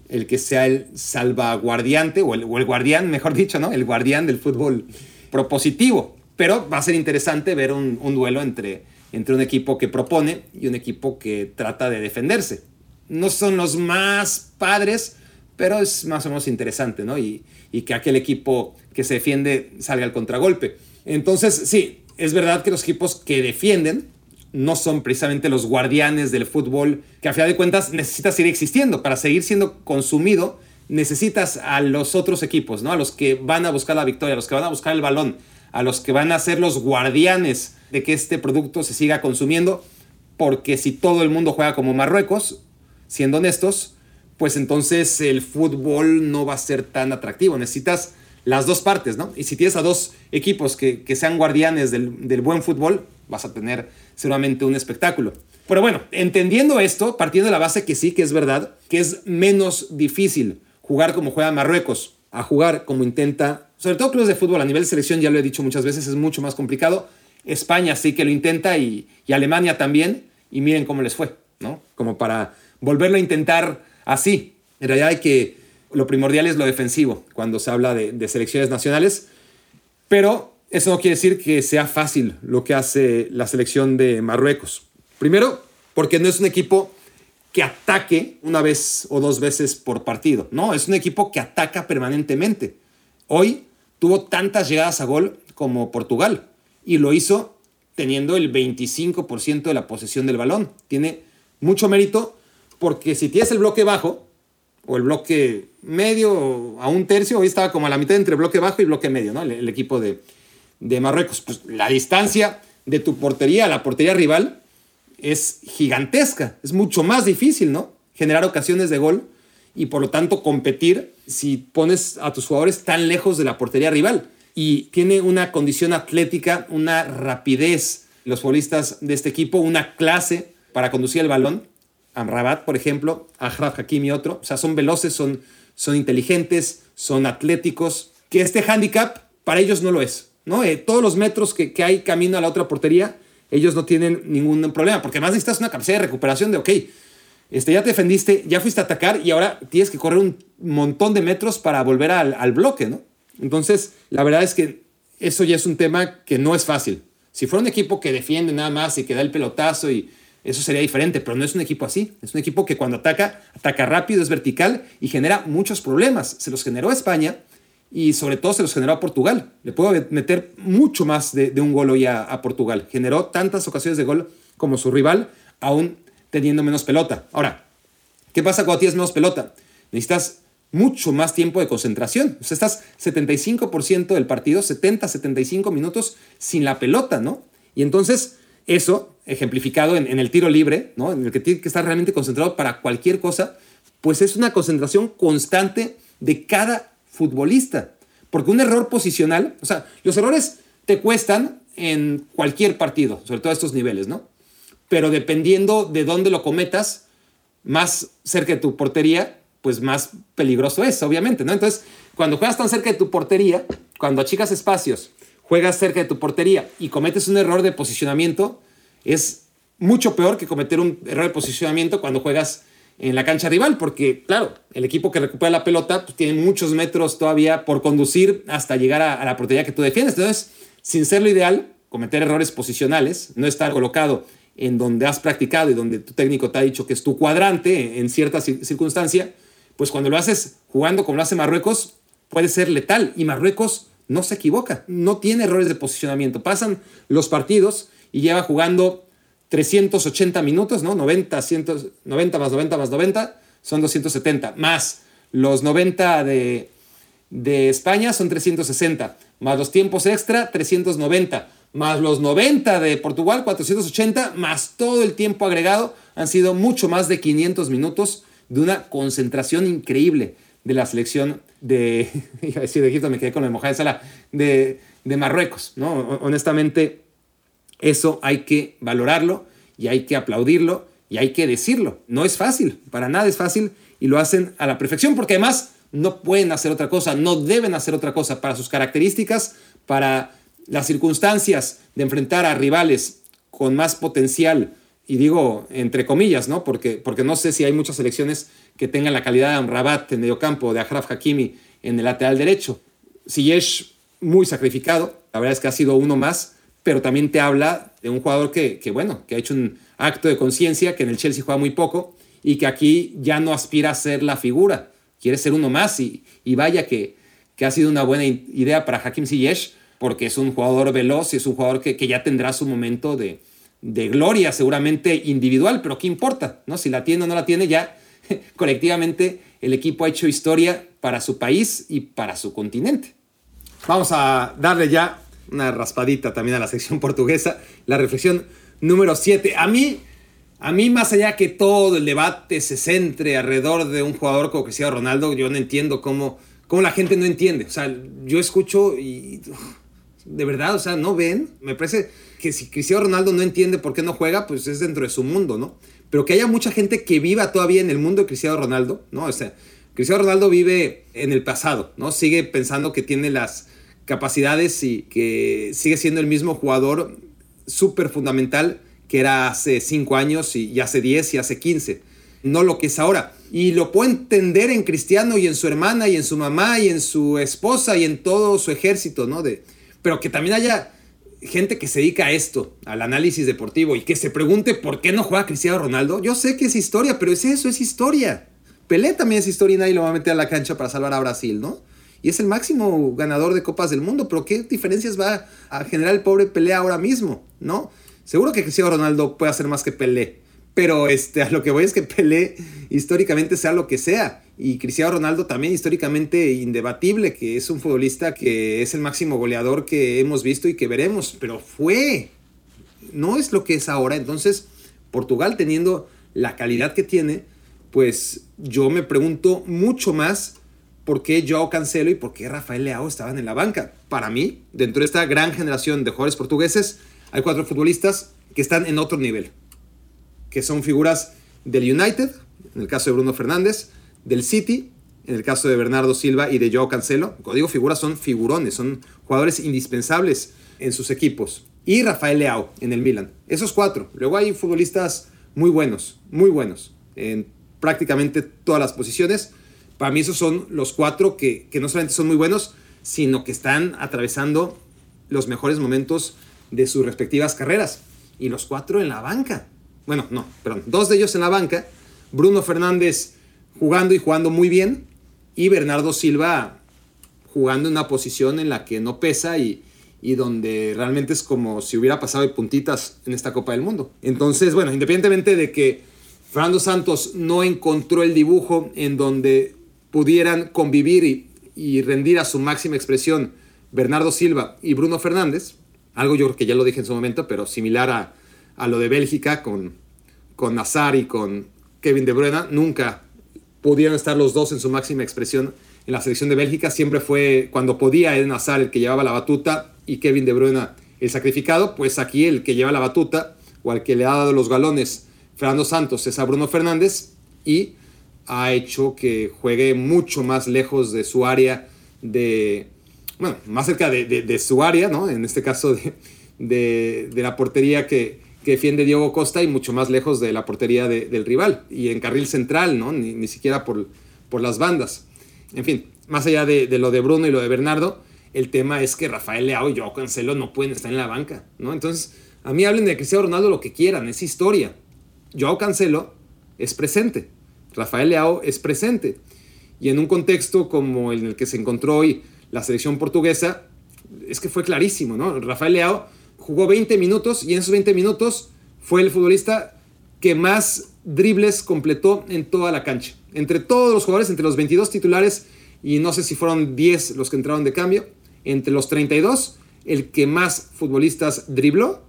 el que sea el salvaguardiante o el, o el guardián, mejor dicho, ¿no? El guardián del fútbol propositivo. Pero va a ser interesante ver un, un duelo entre, entre un equipo que propone y un equipo que trata de defenderse. No son los más padres, pero es más o menos interesante, ¿no? Y, y que aquel equipo que se defiende salga al contragolpe. Entonces, sí, es verdad que los equipos que defienden no son precisamente los guardianes del fútbol, que a final de cuentas necesitas seguir existiendo. Para seguir siendo consumido, necesitas a los otros equipos, ¿no? A los que van a buscar la victoria, a los que van a buscar el balón, a los que van a ser los guardianes de que este producto se siga consumiendo, porque si todo el mundo juega como Marruecos, siendo honestos, pues entonces el fútbol no va a ser tan atractivo. Necesitas las dos partes, ¿no? Y si tienes a dos equipos que, que sean guardianes del, del, buen fútbol, vas a tener seguramente un espectáculo. Pero bueno, entendiendo esto, partiendo de la base que sí, que es verdad, que es menos difícil jugar como juega Marruecos a jugar como intenta, sobre todo clubes de fútbol a nivel de selección, ya lo he dicho muchas veces, es mucho más complicado. España sí que lo intenta y, y Alemania también, y miren cómo les fue, ¿no? Como para volverlo a intentar así. En realidad hay que lo primordial es lo defensivo cuando se habla de, de, selecciones nacionales, pero eso no quiere decir que sea fácil lo que hace la selección de Marruecos. Primero, porque no es un equipo que ataque una vez o dos veces por partido, no, es un equipo que ataca permanentemente. Hoy tuvo tantas llegadas a gol como Portugal y lo hizo teniendo el 25% de la posesión del balón. Tiene mucho mérito porque si tienes el bloque bajo, o el bloque medio a un tercio, hoy estaba como a la mitad entre bloque bajo y bloque medio, ¿no? El, el equipo de, de, Marruecos. Pues la distancia de tu portería a la portería rival es gigantesca, es mucho más difícil, ¿no? Generar ocasiones de gol y por lo tanto competir si pones a tus jugadores tan lejos de la portería rival. Y tiene una condición atlética, una rapidez, los futbolistas de este equipo, una clase para conducir el balón Amrabat, por ejemplo, Ahraf Hakimi otro. O sea, son veloces, son, son inteligentes, son atléticos. Que este handicap para ellos no lo es. ¿no? Eh, todos los metros que, que, hay camino a la otra portería, ellos no tienen ningún problema. Porque además necesitas una capacidad de recuperación de, ok, este, ya te defendiste, ya fuiste a atacar y ahora tienes que correr un montón de metros para volver al, al bloque. ¿no? Entonces, la verdad es que eso ya es un tema que no es fácil. Si fuera un equipo que defiende nada más y que da el pelotazo y eso sería diferente, pero no es un equipo así. Es un equipo que cuando ataca, ataca rápido, es vertical y genera muchos problemas. Se los generó a España y sobre todo se los generó a Portugal. Le puedo meter mucho más de, un gol hoy a, a, Portugal. Generó tantas ocasiones de gol como su rival, aún teniendo menos pelota. Ahora, ¿qué pasa cuando tienes menos pelota? Necesitas mucho más tiempo de concentración. O sea, estás 75% del partido, 70-75 minutos sin la pelota, ¿no? Y entonces eso ejemplificado en, el tiro libre, ¿no? en el que tiene que estar realmente concentrado para cualquier cosa, pues es una concentración constante de cada futbolista. Porque un error posicional, o sea, los errores te cuestan en cualquier partido, sobre todo a estos niveles, ¿no? Pero dependiendo de dónde lo cometas, más cerca de tu portería, pues más peligroso es, obviamente, ¿no? Entonces, cuando juegas tan cerca de tu portería, cuando achicas espacios, juegas cerca de tu portería y cometes un error de posicionamiento, es mucho peor que cometer un error de posicionamiento cuando juegas en la cancha rival, porque claro, el equipo que recupera la pelota pues, tiene muchos metros todavía por conducir hasta llegar a, a, la portería que tú defiendes. Entonces, sin ser lo ideal, cometer errores posicionales, no estar colocado en donde has practicado y donde tu técnico te ha dicho que es tu cuadrante en cierta circunstancia, pues cuando lo haces jugando como lo hace Marruecos, puede ser letal. Y Marruecos no se equivoca, no tiene errores de posicionamiento. Pasan los partidos y lleva jugando 380 minutos, ¿no? 90, 100, 90 más 90 más 90 son 270, más los 90 de, de España son 360, más los tiempos extra 390, más los 90 de Portugal 480, más todo el tiempo agregado han sido mucho más de 500 minutos de una concentración increíble de la selección de, decir de Egipto, me quedé con la mojada de sala, de, de Marruecos, ¿no? Honestamente, eso hay que valorarlo y hay que aplaudirlo Y hay que decirlo, no es fácil, para nada es fácil y lo hacen a la perfección porque además no pueden hacer otra cosa, no deben hacer otra cosa para sus características, para las circunstancias de enfrentar a rivales con más potencial, y digo entre comillas, ¿no? Porque, porque no sé si hay muchas selecciones que tengan la calidad de Amrabat en medio campo, de Ahraf Hakimi en el lateral derecho. Es muy sacrificado, la verdad es que ha sido uno más, pero también te habla de un jugador que, que bueno, que ha hecho un acto de conciencia, que en el Chelsea juega muy poco y que aquí ya no aspira a ser la figura, quiere ser uno más y, y vaya que, que ha sido una buena idea para Hakim Ziyech porque es un jugador veloz y es un jugador que, que ya tendrá su momento de, de, gloria, seguramente individual, pero ¿qué importa? ¿no? Si la tiene o no la tiene, ya colectivamente el equipo ha hecho historia para su país y para su continente. Vamos a darle ya una raspadita también a la sección portuguesa, la reflexión número 7. A mí, a mí más allá que todo el debate se centre alrededor de un jugador como Cristiano Ronaldo, yo no entiendo cómo, cómo la gente no entiende. O sea, yo escucho y de verdad, o sea, no ven. Me parece que si Cristiano Ronaldo no entiende por qué no juega, pues es dentro de su mundo, ¿no? Pero que haya mucha gente que viva todavía en el mundo de Cristiano Ronaldo, ¿no? O sea, Cristiano Ronaldo vive en el pasado, ¿no? Sigue pensando que tiene las capacidades y que sigue siendo el mismo jugador súper fundamental que era hace 5 años y, hace 10 y hace 15, no lo que es ahora. Y lo puedo entender en Cristiano y en su hermana y en su mamá y en su esposa y en todo su ejército, ¿no? De, pero que también haya gente que se dedica a esto, al análisis deportivo y que se pregunte por qué no juega Cristiano Ronaldo. Yo sé que es historia, pero es eso, es historia. Pelé también es historia y nadie lo va a meter a la cancha para salvar a Brasil, ¿no? Y es el máximo ganador de copas del mundo, pero ¿qué diferencias va a generar el pobre Pelé ahora mismo, no? Seguro que Cristiano Ronaldo puede hacer más que Pelé, pero este, a lo que voy es que Pelé históricamente sea lo que sea. Y Cristiano Ronaldo también históricamente indebatible, que es un futbolista que es el máximo goleador que hemos visto y que veremos, pero fue, no es lo que es ahora. Entonces, Portugal teniendo la calidad que tiene, pues yo me pregunto mucho más por qué Joao Cancelo y por qué Rafael Leao estaban en la banca. Para mí, dentro de esta gran generación de jugadores portugueses, hay cuatro futbolistas que están en otro nivel, que son figuras del United, en el caso de Bruno Fernández, del City, en el caso de Bernardo Silva y de Joao Cancelo. Cuando digo figuras, son figurones, son jugadores indispensables en sus equipos. Y Rafael Leao en el Milan. Esos cuatro. Luego hay futbolistas muy buenos, muy buenos, en prácticamente todas las posiciones para mí esos son los cuatro que, no solamente son muy buenos, sino que están atravesando los mejores momentos de sus respectivas carreras. Y los cuatro en la banca. Bueno, no, perdón, dos de ellos en la banca. Bruno Fernández jugando y jugando muy bien. Y Bernardo Silva jugando en una posición en la que no pesa y, y donde realmente es como si hubiera pasado de puntitas en esta Copa del Mundo. Entonces, bueno, independientemente de que Fernando Santos no encontró el dibujo en donde pudieran convivir y, rendir a su máxima expresión Bernardo Silva y Bruno Fernández, algo yo creo que ya lo dije en su momento, pero similar a, lo de Bélgica con, con Nazar y con Kevin De Bruyne, nunca pudieron estar los dos en su máxima expresión en la selección de Bélgica, siempre fue cuando podía el Nazar el que llevaba la batuta y Kevin De Bruyne el sacrificado, pues aquí el que lleva la batuta o al que le ha dado los galones Fernando Santos es a Bruno Fernández y ha hecho que juegue mucho más lejos de su área de, bueno, más cerca de, su área, ¿no? En este caso de, la portería que, que, defiende Diego Costa y mucho más lejos de la portería del rival y en carril central, ¿no? Ni, siquiera por, por las bandas. En fin, más allá de, lo de Bruno y lo de Bernardo, el tema es que Rafael Leao y Joao Cancelo no pueden estar en la banca, ¿no? Entonces, a mí hablen de Cristiano Ronaldo lo que quieran, es historia. Joao Cancelo es presente. Rafael Leao es presente. Y en un contexto como el en el que se encontró hoy la selección portuguesa, es que fue clarísimo, ¿no? Rafael Leao jugó 20 minutos y en esos 20 minutos fue el futbolista que más dribles completó en toda la cancha. Entre todos los jugadores, entre los 22 titulares, y no sé si fueron 10 los que entraron de cambio, entre los 32, el que más futbolistas dribló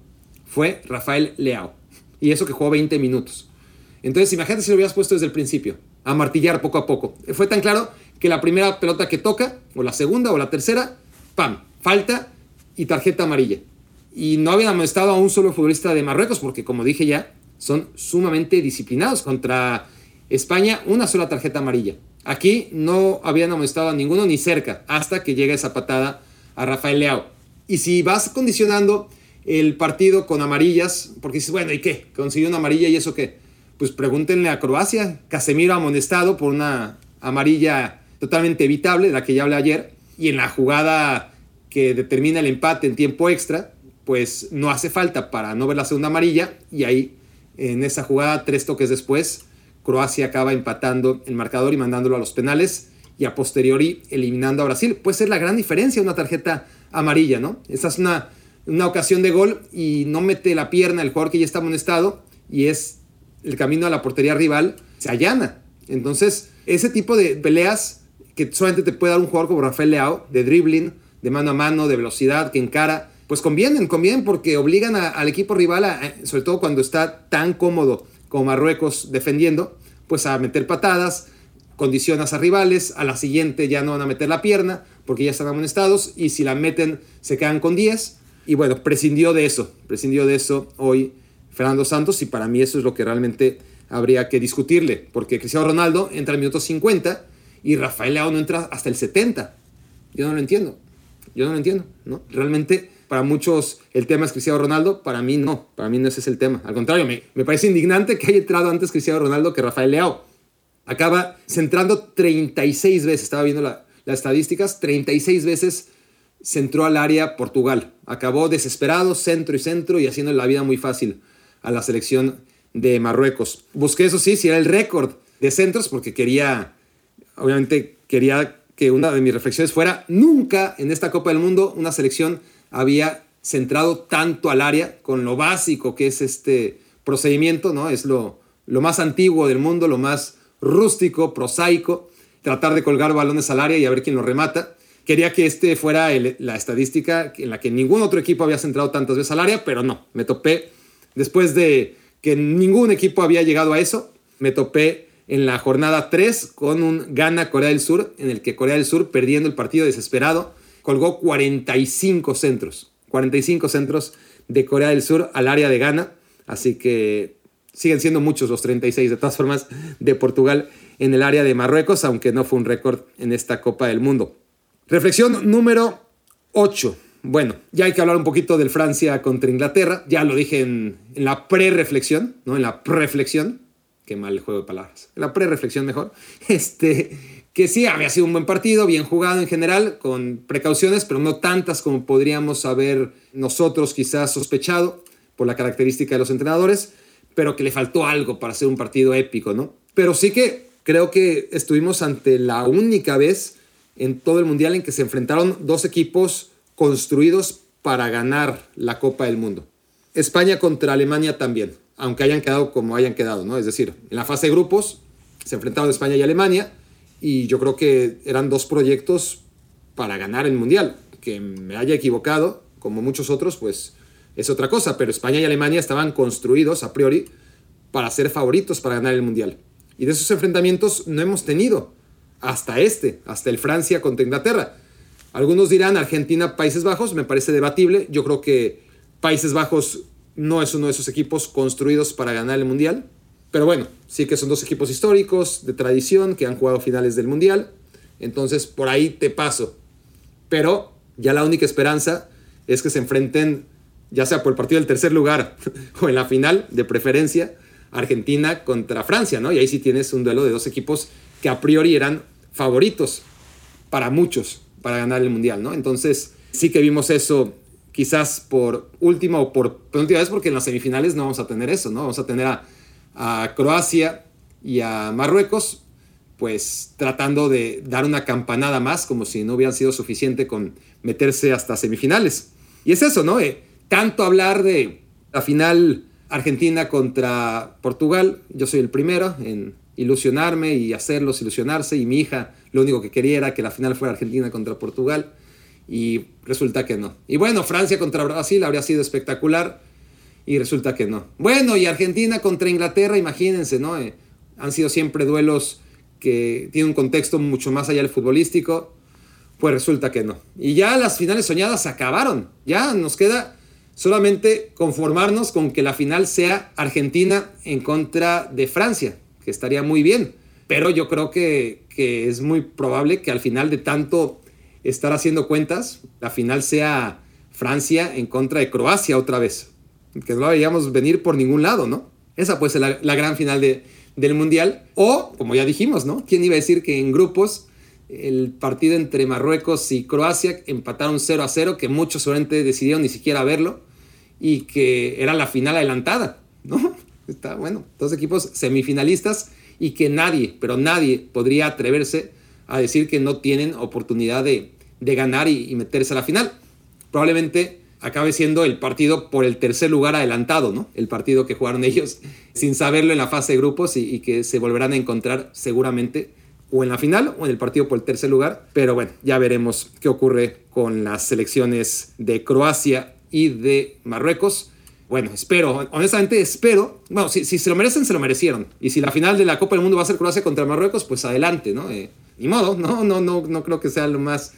fue Rafael Leao. Y eso que jugó 20 minutos. Entonces, imagínate si lo hubieras puesto desde el principio, a martillar poco a poco. Fue tan claro que la primera pelota que toca, o la segunda, o la tercera, ¡pam! Falta y tarjeta amarilla. Y no habían amonestado a un solo futbolista de Marruecos, porque como dije ya, son sumamente disciplinados. Contra España, una sola tarjeta amarilla. Aquí no habían amonestado a ninguno ni cerca hasta que llega esa patada a Rafael Leao. Y si vas condicionando el partido con amarillas, porque dices, bueno, ¿y qué? ¿Consiguió una amarilla y eso qué? Pues pregúntenle a Croacia. Casemiro amonestado por una amarilla totalmente evitable, de la que ya hablé ayer, y en la jugada que determina el empate en tiempo extra, pues no hace falta para no ver la segunda amarilla, y ahí en esa jugada, tres toques después, Croacia acaba empatando el marcador y mandándolo a los penales, y a posteriori eliminando a Brasil. Puede ser la gran diferencia una tarjeta amarilla, ¿no? Esa es una, una ocasión de gol y no mete la pierna el jugador que ya está amonestado y es el camino a la portería rival, se allana. Entonces, ese tipo de peleas que solamente te puede dar un jugador como Rafael Leao, de dribbling, de mano a mano, de velocidad, que encara, pues convienen, convienen porque obligan al equipo rival, sobre todo cuando está tan cómodo como Marruecos defendiendo, pues a meter patadas, condicionas a rivales, a la siguiente ya no van a meter la pierna porque ya están amonestados y si la meten se quedan con 10 y bueno, prescindió de eso, prescindió de eso hoy Fernando Santos y para mí eso es lo que realmente habría que discutirle porque Cristiano Ronaldo entra al minuto 50 y Rafael Leao no entra hasta el 70. Yo no lo entiendo, yo no lo entiendo, ¿no? Realmente para muchos el tema es Cristiano Ronaldo, para mí no, para mí no ese es el tema. Al contrario, me, me parece indignante que haya entrado antes Cristiano Ronaldo que Rafael Leao acaba centrando 36 veces, estaba viendo las estadísticas, 36 veces centró al área Portugal. Acabó desesperado, centro y centro y haciendo la vida muy fácil a la selección de Marruecos. Busqué eso sí, si era el récord de centros porque quería, obviamente quería que una de mis reflexiones fuera, nunca en esta Copa del Mundo una selección había centrado tanto al área con lo básico que es este procedimiento, ¿no? Es lo, lo más antiguo del mundo, lo más rústico, prosaico, tratar de colgar balones al área y a ver quién lo remata. Quería que este fuera la estadística en la que ningún otro equipo había centrado tantas veces al área, pero no, me topé después de que ningún equipo había llegado a eso, me topé en la jornada 3 con un gana Corea del Sur, en el que Corea del Sur, perdiendo el partido desesperado, colgó 45 centros, 45 centros de Corea del Sur al área de Ghana, así que siguen siendo muchos los 36 de todas formas de Portugal en el área de Marruecos, aunque no fue un récord en esta Copa del Mundo. Reflexión número 8. Bueno, ya hay que hablar un poquito del Francia contra Inglaterra. Ya lo dije en, la pre-reflexión, ¿no? En la pre-reflexión. Qué mal juego de palabras. En la pre-reflexión mejor. Este, que sí, había sido un buen partido, bien jugado en general, con precauciones, pero no tantas como podríamos haber nosotros quizás sospechado por la característica de los entrenadores pero que le faltó algo para ser un partido épico, ¿no? Pero sí que creo que estuvimos ante la única vez en todo el Mundial en que se enfrentaron dos equipos construidos para ganar la Copa del Mundo. España contra Alemania también, aunque hayan quedado como hayan quedado, ¿no? Es decir, en la fase de grupos se enfrentaron España y Alemania y yo creo que eran dos proyectos para ganar el Mundial. Que me haya equivocado, como muchos otros, pues es otra cosa, pero España y Alemania estaban construidos a priori para ser favoritos para ganar el Mundial. Y de esos enfrentamientos no hemos tenido hasta este, hasta el Francia contra Inglaterra. Algunos dirán Argentina, Países Bajos, me parece debatible. Yo creo que Países Bajos no es uno de esos equipos construidos para ganar el Mundial. Pero bueno, sí que son dos equipos históricos, de tradición, que han jugado finales del Mundial. Entonces, por ahí te paso. Pero ya la única esperanza es que se enfrenten ya sea por el partido del tercer lugar o en la final, de preferencia, Argentina contra Francia, ¿no? Y ahí sí tienes un duelo de dos equipos que a priori eran favoritos para muchos para ganar el Mundial, ¿no? Entonces, sí que vimos eso quizás por última o por última vez, porque en las semifinales no vamos a tener eso, ¿no? Vamos a tener a, a Croacia y a Marruecos, pues tratando de dar una campanada más, como si no hubieran sido suficiente con meterse hasta semifinales. Y es eso, ¿no? Eh, tanto hablar de la final Argentina contra Portugal, yo soy el primero en ilusionarme y hacerlos ilusionarse y mi hija lo único que quería era que la final fuera Argentina contra Portugal y resulta que no. Y bueno, Francia contra Brasil habría sido espectacular y resulta que no. Bueno, y Argentina contra Inglaterra, imagínense, ¿no? Eh, han sido siempre duelos que tienen un contexto mucho más allá del futbolístico, pues resulta que no. Y ya las finales soñadas se acabaron, ya nos queda solamente conformarnos con que la final sea Argentina en contra de Francia, que estaría muy bien. Pero yo creo que, que es muy probable que al final de tanto estar haciendo cuentas, la final sea Francia en contra de Croacia otra vez. Que no la veíamos venir por ningún lado, ¿no? Esa puede ser la, gran final de, del Mundial. O, como ya dijimos, ¿no? ¿Quién iba a decir que en grupos el partido entre Marruecos y Croacia empataron 0 a 0, que muchos seguramente decidieron ni siquiera verlo y que era la final adelantada, ¿no? Está bueno, dos equipos semifinalistas y que nadie, pero nadie podría atreverse a decir que no tienen oportunidad de, de ganar y, meterse a la final. Probablemente acabe siendo el partido por el tercer lugar adelantado, ¿no? El partido que jugaron ellos sin saberlo en la fase de grupos y, y que se volverán a encontrar seguramente o en la final o en el partido por el tercer lugar. Pero bueno, ya veremos qué ocurre con las selecciones de Croacia y de Marruecos. Bueno, espero, honestamente espero. Bueno, si, si, se lo merecen, se lo merecieron. Y si la final de la Copa del Mundo va a ser Croacia contra Marruecos, pues adelante, ¿no? Eh, ni modo, no, no, no, no creo que sea lo más.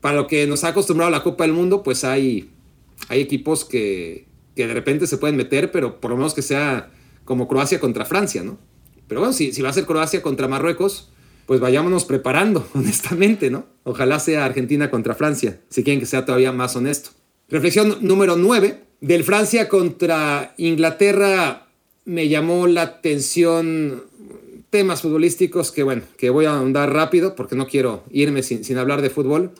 Para lo que nos ha acostumbrado la Copa del Mundo, pues hay, hay equipos que, que de repente se pueden meter, pero por lo menos que sea como Croacia contra Francia, ¿no? Pero bueno, si, va a ser Croacia contra Marruecos, pues vayámonos preparando, honestamente, ¿no? Ojalá sea Argentina contra Francia, si quieren que sea todavía más honesto. Reflexión número 9. Del Francia contra Inglaterra me llamó la atención temas futbolísticos que, bueno, que voy a ahondar rápido porque no quiero irme sin, sin hablar de fútbol.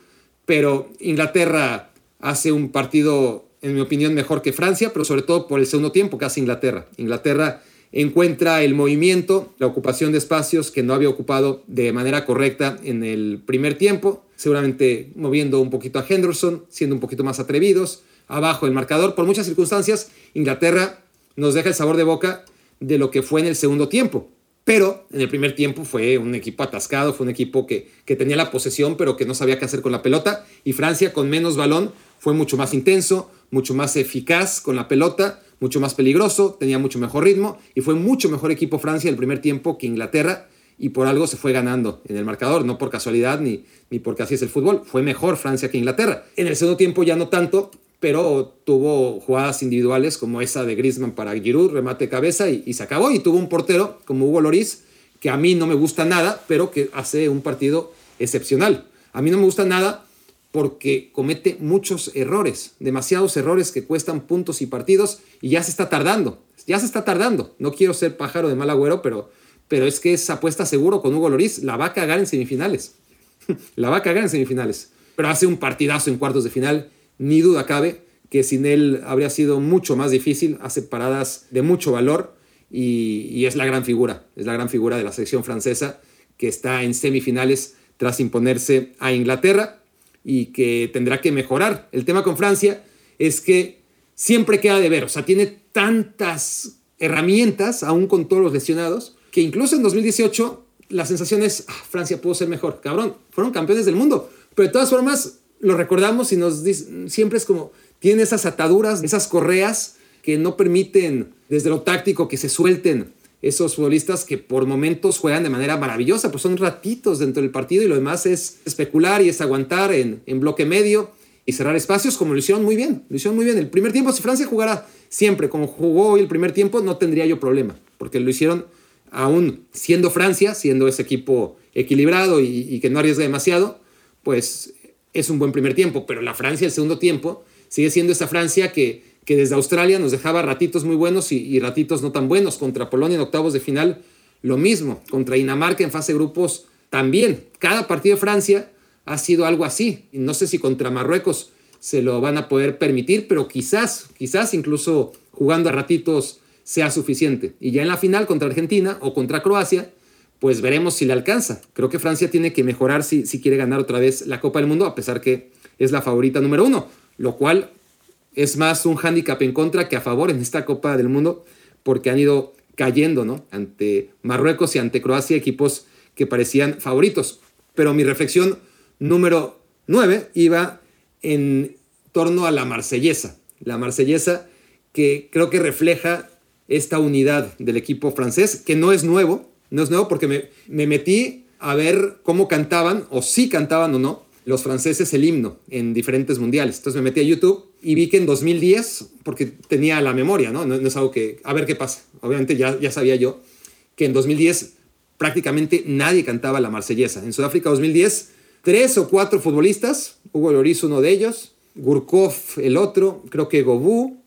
Pero Inglaterra hace un partido, en mi opinión, mejor que Francia, pero sobre todo por el segundo tiempo que hace Inglaterra. Inglaterra encuentra el movimiento, la ocupación de espacios que no había ocupado de manera correcta en el primer tiempo, seguramente moviendo un poquito a Henderson, siendo un poquito más atrevidos, abajo el marcador. Por muchas circunstancias, Inglaterra nos deja el sabor de boca de lo que fue en el segundo tiempo. Pero en el primer tiempo fue un equipo atascado, fue un equipo que, que tenía la posesión, pero que no sabía qué hacer con la pelota. Y Francia, con menos balón, fue mucho más intenso, mucho más eficaz con la pelota, mucho más peligroso, tenía mucho mejor ritmo y fue mucho mejor equipo Francia el primer tiempo que Inglaterra y por algo se fue ganando en el marcador, no por casualidad ni, ni porque así es el fútbol, fue mejor Francia que Inglaterra. En el segundo tiempo ya no tanto, pero tuvo jugadas individuales como esa de Griezmann para Giroud, remate cabeza y, y se acabó y tuvo un portero como Hugo Loris que a mí no me gusta nada, pero que hace un partido excepcional. A mí no me gusta nada porque comete muchos errores, demasiados errores que cuestan puntos y partidos y ya se está tardando, ya se está tardando. No quiero ser pájaro de mal agüero, pero, pero es que esa apuesta seguro con Hugo Loris la va a cagar en semifinales. la va a cagar en semifinales. Pero hace un partidazo en cuartos de final, ni duda cabe que sin él habría sido mucho más difícil, hace paradas de mucho valor y, y es la gran figura, es la gran figura de la selección francesa que está en semifinales tras imponerse a Inglaterra y que tendrá que mejorar. El tema con Francia es que siempre queda de ver, o sea, tiene tantas herramientas, aún con todos los lesionados, que incluso en 2018 la sensación es, ah, Francia pudo ser mejor, cabrón, fueron campeones del mundo, pero de todas formas lo recordamos y nos dice, siempre es como, tiene esas ataduras, esas correas que no permiten desde lo táctico que se suelten esos futbolistas que por momentos juegan de manera maravillosa, pues son ratitos dentro del partido y lo demás es especular y es aguantar en, en bloque medio y cerrar espacios como lo hicieron muy bien, lo hicieron muy bien. El primer tiempo, si Francia jugara siempre como jugó hoy el primer tiempo, no tendría yo problema, porque lo hicieron aún siendo Francia, siendo ese equipo equilibrado y, y que no arriesga demasiado, pues es un buen primer tiempo, pero la Francia el segundo tiempo sigue siendo esa Francia que que desde Australia nos dejaba ratitos muy buenos y, ratitos no tan buenos. Contra Polonia en octavos de final, lo mismo. Contra Dinamarca en fase de grupos, también. Cada partido de Francia ha sido algo así. Y no sé si contra Marruecos se lo van a poder permitir, pero quizás, quizás incluso jugando a ratitos sea suficiente. Y ya en la final contra Argentina o contra Croacia, pues veremos si le alcanza. Creo que Francia tiene que mejorar si, si quiere ganar otra vez la Copa del Mundo, a pesar que es la favorita número uno, lo cual es más un hándicap en contra que a favor en esta Copa del Mundo, porque han ido cayendo, ¿no? Ante Marruecos y ante Croacia, equipos que parecían favoritos. Pero mi reflexión número 9 iba en torno a la marsellesa. La marsellesa que creo que refleja esta unidad del equipo francés, que no es nuevo, no es nuevo porque me, me metí a ver cómo cantaban, o si cantaban o no, los franceses el himno en diferentes mundiales. Entonces me metí a YouTube y vi que en 2010, porque tenía la memoria, ¿no? No, es algo que, a ver qué pasa. Obviamente ya, ya sabía yo que en 2010 prácticamente nadie cantaba la marsellesa. En Sudáfrica 2010, tres o cuatro futbolistas, Hugo Lloris uno de ellos, Gurkov el otro, creo que Gobú,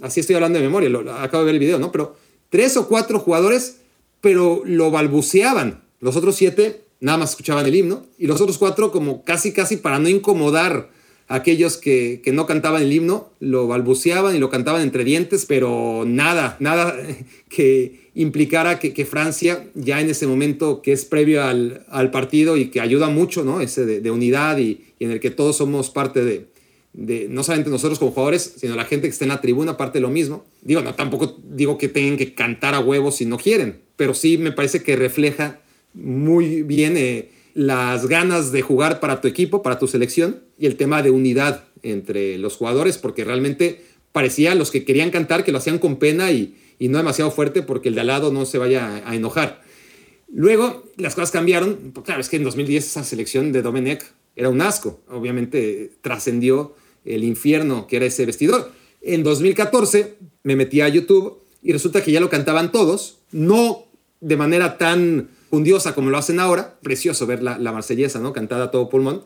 así estoy hablando de memoria, lo, acabo de ver el video, ¿no? Pero tres o cuatro jugadores, pero lo balbuceaban. Los otros siete nada más escuchaban el himno y los otros cuatro como casi, casi para no incomodar aquellos que, que no cantaban el himno, lo balbuceaban y lo cantaban entre dientes, pero nada, nada que implicara que, que Francia ya en ese momento que es previo al, al partido y que ayuda mucho, ¿no? Ese de, de unidad y, y en el que todos somos parte de, de, no solamente nosotros como jugadores, sino la gente que está en la tribuna, parte de lo mismo. Digo, no, tampoco digo que tengan que cantar a huevos si no quieren, pero sí me parece que refleja muy bien eh, las ganas de jugar para tu equipo, para tu selección, y el tema de unidad entre los jugadores, porque realmente parecía los que querían cantar que lo hacían con pena y, y no demasiado fuerte porque el de al lado no se vaya a enojar. Luego las cosas cambiaron, claro, es que en 2010 esa selección de Domenech era un asco, obviamente trascendió el infierno que era ese vestidor. En 2014 me metí a YouTube y resulta que ya lo cantaban todos, no de manera tan fundiosa como lo hacen ahora, precioso ver la, la marsellesa, ¿no? Cantada a todo pulmón,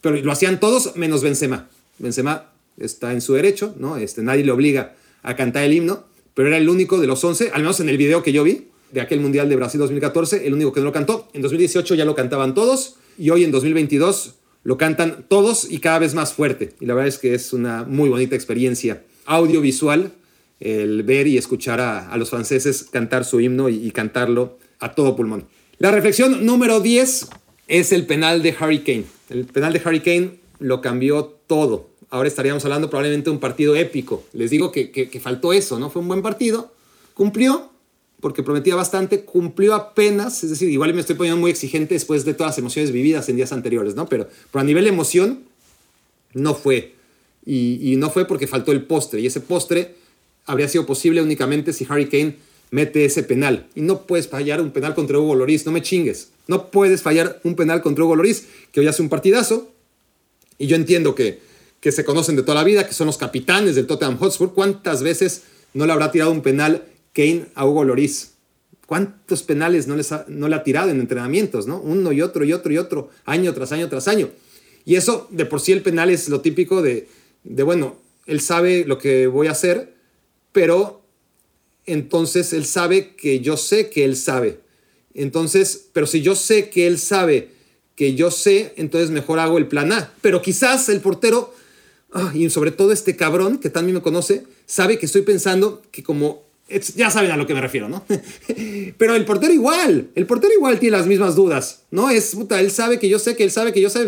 pero lo hacían todos menos Benzema. Benzema está en su derecho, ¿no? Este, nadie le obliga a cantar el himno, pero era el único de los 11, al menos en el video que yo vi, de aquel Mundial de Brasil 2014, el único que no lo cantó. En 2018 ya lo cantaban todos y hoy en 2022 lo cantan todos y cada vez más fuerte. Y la verdad es que es una muy bonita experiencia audiovisual el ver y escuchar a, los franceses cantar su himno y, cantarlo a todo pulmón. La reflexión número 10 es el penal de Harry Kane. El penal de Harry Kane lo cambió todo. Ahora estaríamos hablando probablemente de un partido épico. Les digo que, que, faltó eso, ¿no? Fue un buen partido, cumplió, porque prometía bastante, cumplió apenas, es decir, igual me estoy poniendo muy exigente después de todas las emociones vividas en días anteriores, ¿no? Pero, pero a nivel de emoción, no fue. Y, y, no fue porque faltó el postre, y ese postre habría sido posible únicamente si Harry Kane mete ese penal. Y no puedes fallar un penal contra Hugo Loris, no me chingues. No puedes fallar un penal contra Hugo Loris, que hoy hace un partidazo, y yo entiendo que, que se conocen de toda la vida, que son los capitanes del Tottenham Hotspur. ¿Cuántas veces no le habrá tirado un penal Kane a Hugo Loris. ¿Cuántos penales no, les ha, no le ha tirado en entrenamientos, no? Uno y otro y otro y otro, año tras año tras año. Y eso, de por sí el penal es lo típico de, de bueno, él sabe lo que voy a hacer, pero entonces él sabe que yo sé que él sabe. Entonces, pero si yo sé que él sabe que yo sé, entonces mejor hago el plan A. Pero quizás el portero, ah, y sobre todo este cabrón que también me conoce, sabe que estoy pensando que como ya saben a lo que me refiero, ¿no? Pero el portero igual, el portero igual tiene las mismas dudas, ¿no? Es, puta, él sabe que yo sé que él sabe que yo sé.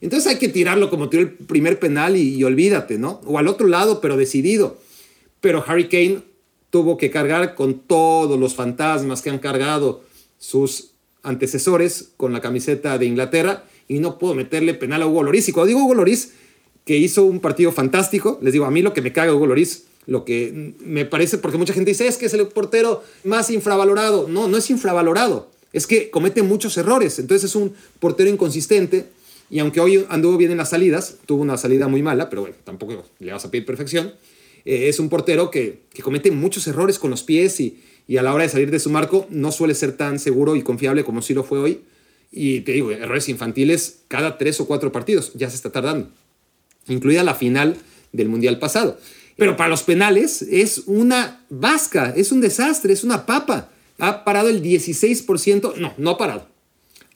Entonces hay que tirarlo como tiró el primer penal y, y, olvídate, ¿no? O al otro lado, pero decidido. Pero Harry Kane tuvo que cargar con todos los fantasmas que han cargado sus antecesores con la camiseta de Inglaterra y no puedo meterle penal a Hugo Loris. Y cuando digo Hugo Loris, que hizo un partido fantástico, les digo, a mí lo que me caga Hugo Loris lo que me parece, porque mucha gente dice, es que es el portero más infravalorado. No, no es infravalorado, es que comete muchos errores, entonces es un portero inconsistente. Y aunque hoy anduvo bien en las salidas, tuvo una salida muy mala, pero bueno, tampoco le vas a pedir perfección. Eh, es un portero que, que, comete muchos errores con los pies y, y, a la hora de salir de su marco no suele ser tan seguro y confiable como sí lo fue hoy. Y te digo, errores infantiles cada tres o cuatro partidos, ya se está tardando, incluida la final del Mundial pasado. Pero para los penales es una vasca, es un desastre, es una papa. Ha parado el 16%, no, no ha parado.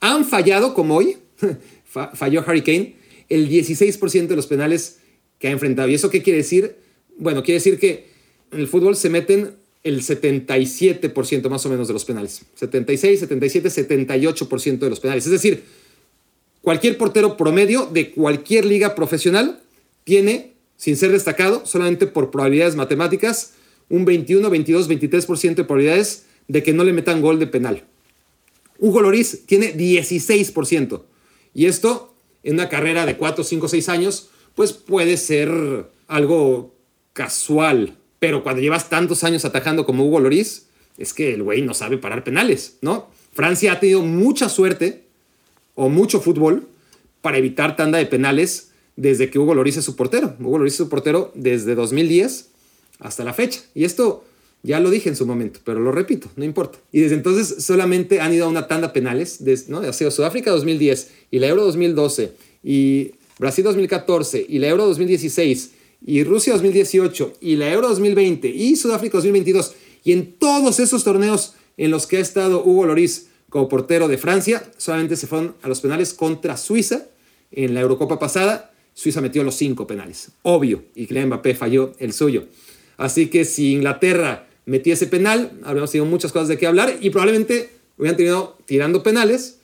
Han fallado como hoy, falló Harry Kane, el 16% de los penales que ha enfrentado. ¿Y eso qué quiere decir? Bueno, quiere decir que en el fútbol se meten el 77% más o menos de los penales. 76, 77, 78% de los penales. Es decir, cualquier portero promedio de cualquier liga profesional tiene sin ser destacado, solamente por probabilidades matemáticas, un 21, 22, 23% de probabilidades de que no le metan gol de penal. Hugo Loris tiene 16%. Y esto, en una carrera de 4, 5, 6 años, pues puede ser algo casual. Pero cuando llevas tantos años atajando como Hugo Loris, es que el güey no sabe parar penales, ¿no? Francia ha tenido mucha suerte o mucho fútbol para evitar tanda de penales desde que Hugo Loris es su portero. Hugo Loris es su portero desde 2010 hasta la fecha. Y esto ya lo dije en su momento, pero lo repito, no importa. Y desde entonces solamente han ido a una tanda penales, ¿no? Ha sido Sudáfrica 2010 y la Euro 2012 y Brasil 2014 y la Euro 2016 y Rusia 2018 y la Euro 2020 y Sudáfrica 2022. Y en todos esos torneos en los que ha estado Hugo Loris como portero de Francia, solamente se fueron a los penales contra Suiza en la Eurocopa pasada. Suiza metió los cinco penales, obvio, y Kylian Mbappé falló el suyo. Así que si Inglaterra metía ese penal, habríamos tenido muchas cosas de qué hablar y probablemente hubieran terminado tirando penales,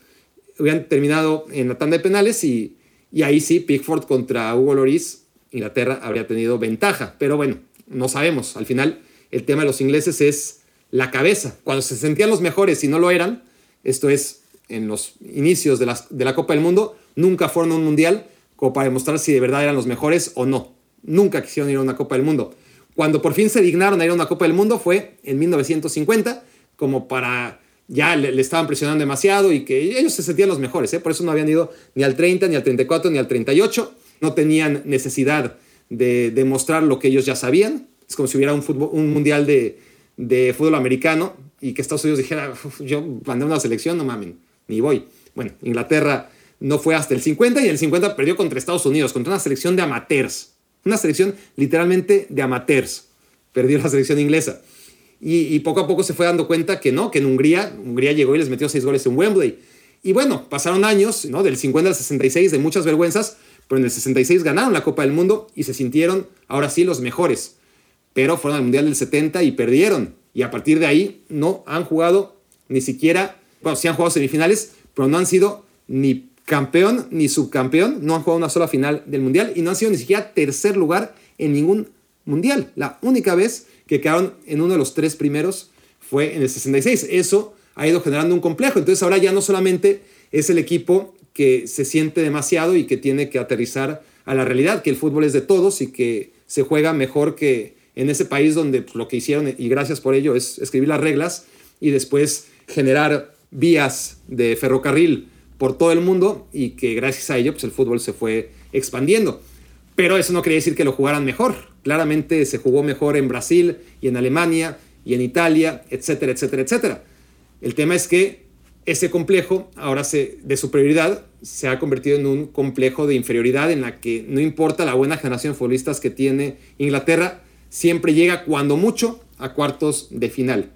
hubieran terminado en la tanda de penales y, y ahí sí, Pickford contra Hugo Loris, Inglaterra habría tenido ventaja. Pero bueno, no sabemos. Al final, el tema de los ingleses es la cabeza. Cuando se sentían los mejores y no lo eran, esto es en los inicios de la, Copa del Mundo, nunca fueron a un mundial como para demostrar si de verdad eran los mejores o no. Nunca quisieron ir a una Copa del Mundo. Cuando por fin se dignaron a ir a una Copa del Mundo fue en 1950, como para ya le, estaban presionando demasiado y que ellos se sentían los mejores, ¿eh? por eso no habían ido ni al 30, ni al 34, ni al 38, no tenían necesidad de demostrar lo que ellos ya sabían, es como si hubiera un, fútbol, un mundial de, de fútbol americano y que Estados Unidos dijera, yo mandé una selección, no mamen, ni voy. Bueno, Inglaterra no fue hasta el 50 y el 50 perdió contra Estados Unidos, contra una selección de amateurs. Una selección literalmente de amateurs. Perdió la selección inglesa. Y, poco a poco se fue dando cuenta que no, que en Hungría, Hungría llegó y les metió seis goles en Wembley. Y bueno, pasaron años, ¿no? Del 50 al 66, de muchas vergüenzas, pero en el 66 ganaron la Copa del Mundo y se sintieron, ahora sí, los mejores. Pero fueron al Mundial del 70 y perdieron. Y a partir de ahí no han jugado ni siquiera, bueno, sí han jugado semifinales, pero no han sido ni campeón ni subcampeón, no han jugado una sola final del Mundial y no han sido ni siquiera tercer lugar en ningún Mundial. La única vez que quedaron en uno de los tres primeros fue en el 66. Eso ha ido generando un complejo. Entonces ahora ya no solamente es el equipo que se siente demasiado y que tiene que aterrizar a la realidad, que el fútbol es de todos y que se juega mejor que en ese país donde lo que hicieron, y gracias por ello, es escribir las reglas y después generar vías de ferrocarril por todo el mundo y que gracias a ello pues el fútbol se fue expandiendo. Pero eso no quería decir que lo jugaran mejor. Claramente se jugó mejor en Brasil y en Alemania y en Italia, etcétera, etcétera, etcétera. El tema es que ese complejo ahora se, de superioridad se ha convertido en un complejo de inferioridad en la que no importa la buena generación de futbolistas que tiene Inglaterra, siempre llega cuando mucho a cuartos de final.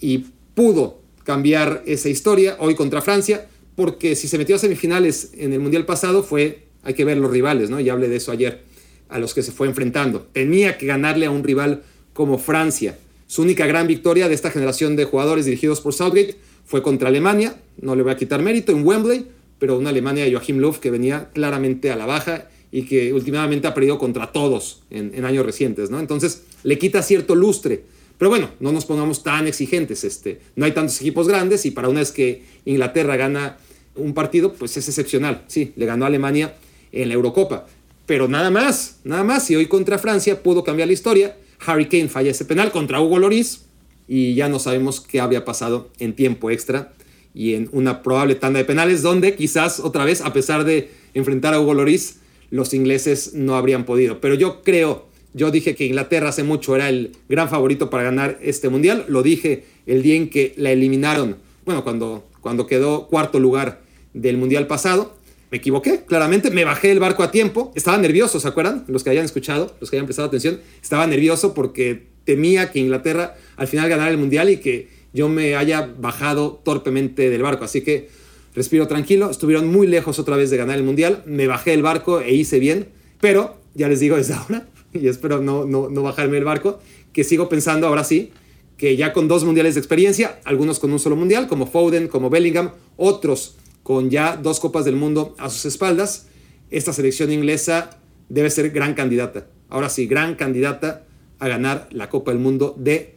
Y pudo cambiar esa historia hoy contra Francia, porque si se metió a semifinales en el Mundial pasado fue, hay que ver los rivales, ¿no? Ya hablé de eso ayer, a los que se fue enfrentando. Tenía que ganarle a un rival como Francia. Su única gran victoria de esta generación de jugadores dirigidos por Southgate fue contra Alemania, no le voy a quitar mérito, en Wembley, pero una Alemania de Joachim Löw que venía claramente a la baja y que últimamente ha perdido contra todos en, años recientes, ¿no? Entonces le quita cierto lustre. Pero bueno, no nos pongamos tan exigentes. Este, no hay tantos equipos grandes y para una vez que Inglaterra gana un partido, pues es excepcional. Sí, le ganó a Alemania en la Eurocopa. Pero nada más, nada más. Y hoy contra Francia pudo cambiar la historia. Harry Kane falla ese penal contra Hugo Loris y ya no sabemos qué había pasado en tiempo extra y en una probable tanda de penales donde quizás otra vez, a pesar de enfrentar a Hugo Loris, los ingleses no habrían podido. Pero yo creo, yo dije que Inglaterra hace mucho era el gran favorito para ganar este mundial. Lo dije el día en que la eliminaron, bueno, cuando, cuando quedó cuarto lugar del Mundial pasado. Me equivoqué, claramente, me bajé del barco a tiempo. Estaba nervioso, ¿se acuerdan? Los que hayan escuchado, los que hayan prestado atención, estaba nervioso porque temía que Inglaterra al final ganara el Mundial y que yo me haya bajado torpemente del barco. Así que respiro tranquilo, estuvieron muy lejos otra vez de ganar el Mundial, me bajé del barco e hice bien, pero ya les digo desde ahora, y espero no, no, no bajarme del barco, que sigo pensando ahora sí que ya con dos mundiales de experiencia, algunos con un solo mundial, como Foden, como Bellingham, otros con ya dos Copas del Mundo a sus espaldas, esta selección inglesa debe ser gran candidata. Ahora sí, gran candidata a ganar la Copa del Mundo de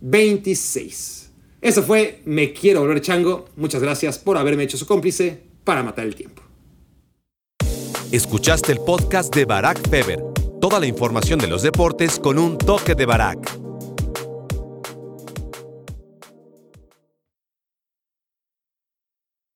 2026. Eso fue Me Quiero Volver Chango. Muchas gracias por haberme hecho su cómplice para matar el tiempo. Escuchaste el podcast de Barack Feber. Toda la información de los deportes con un toque de Barack.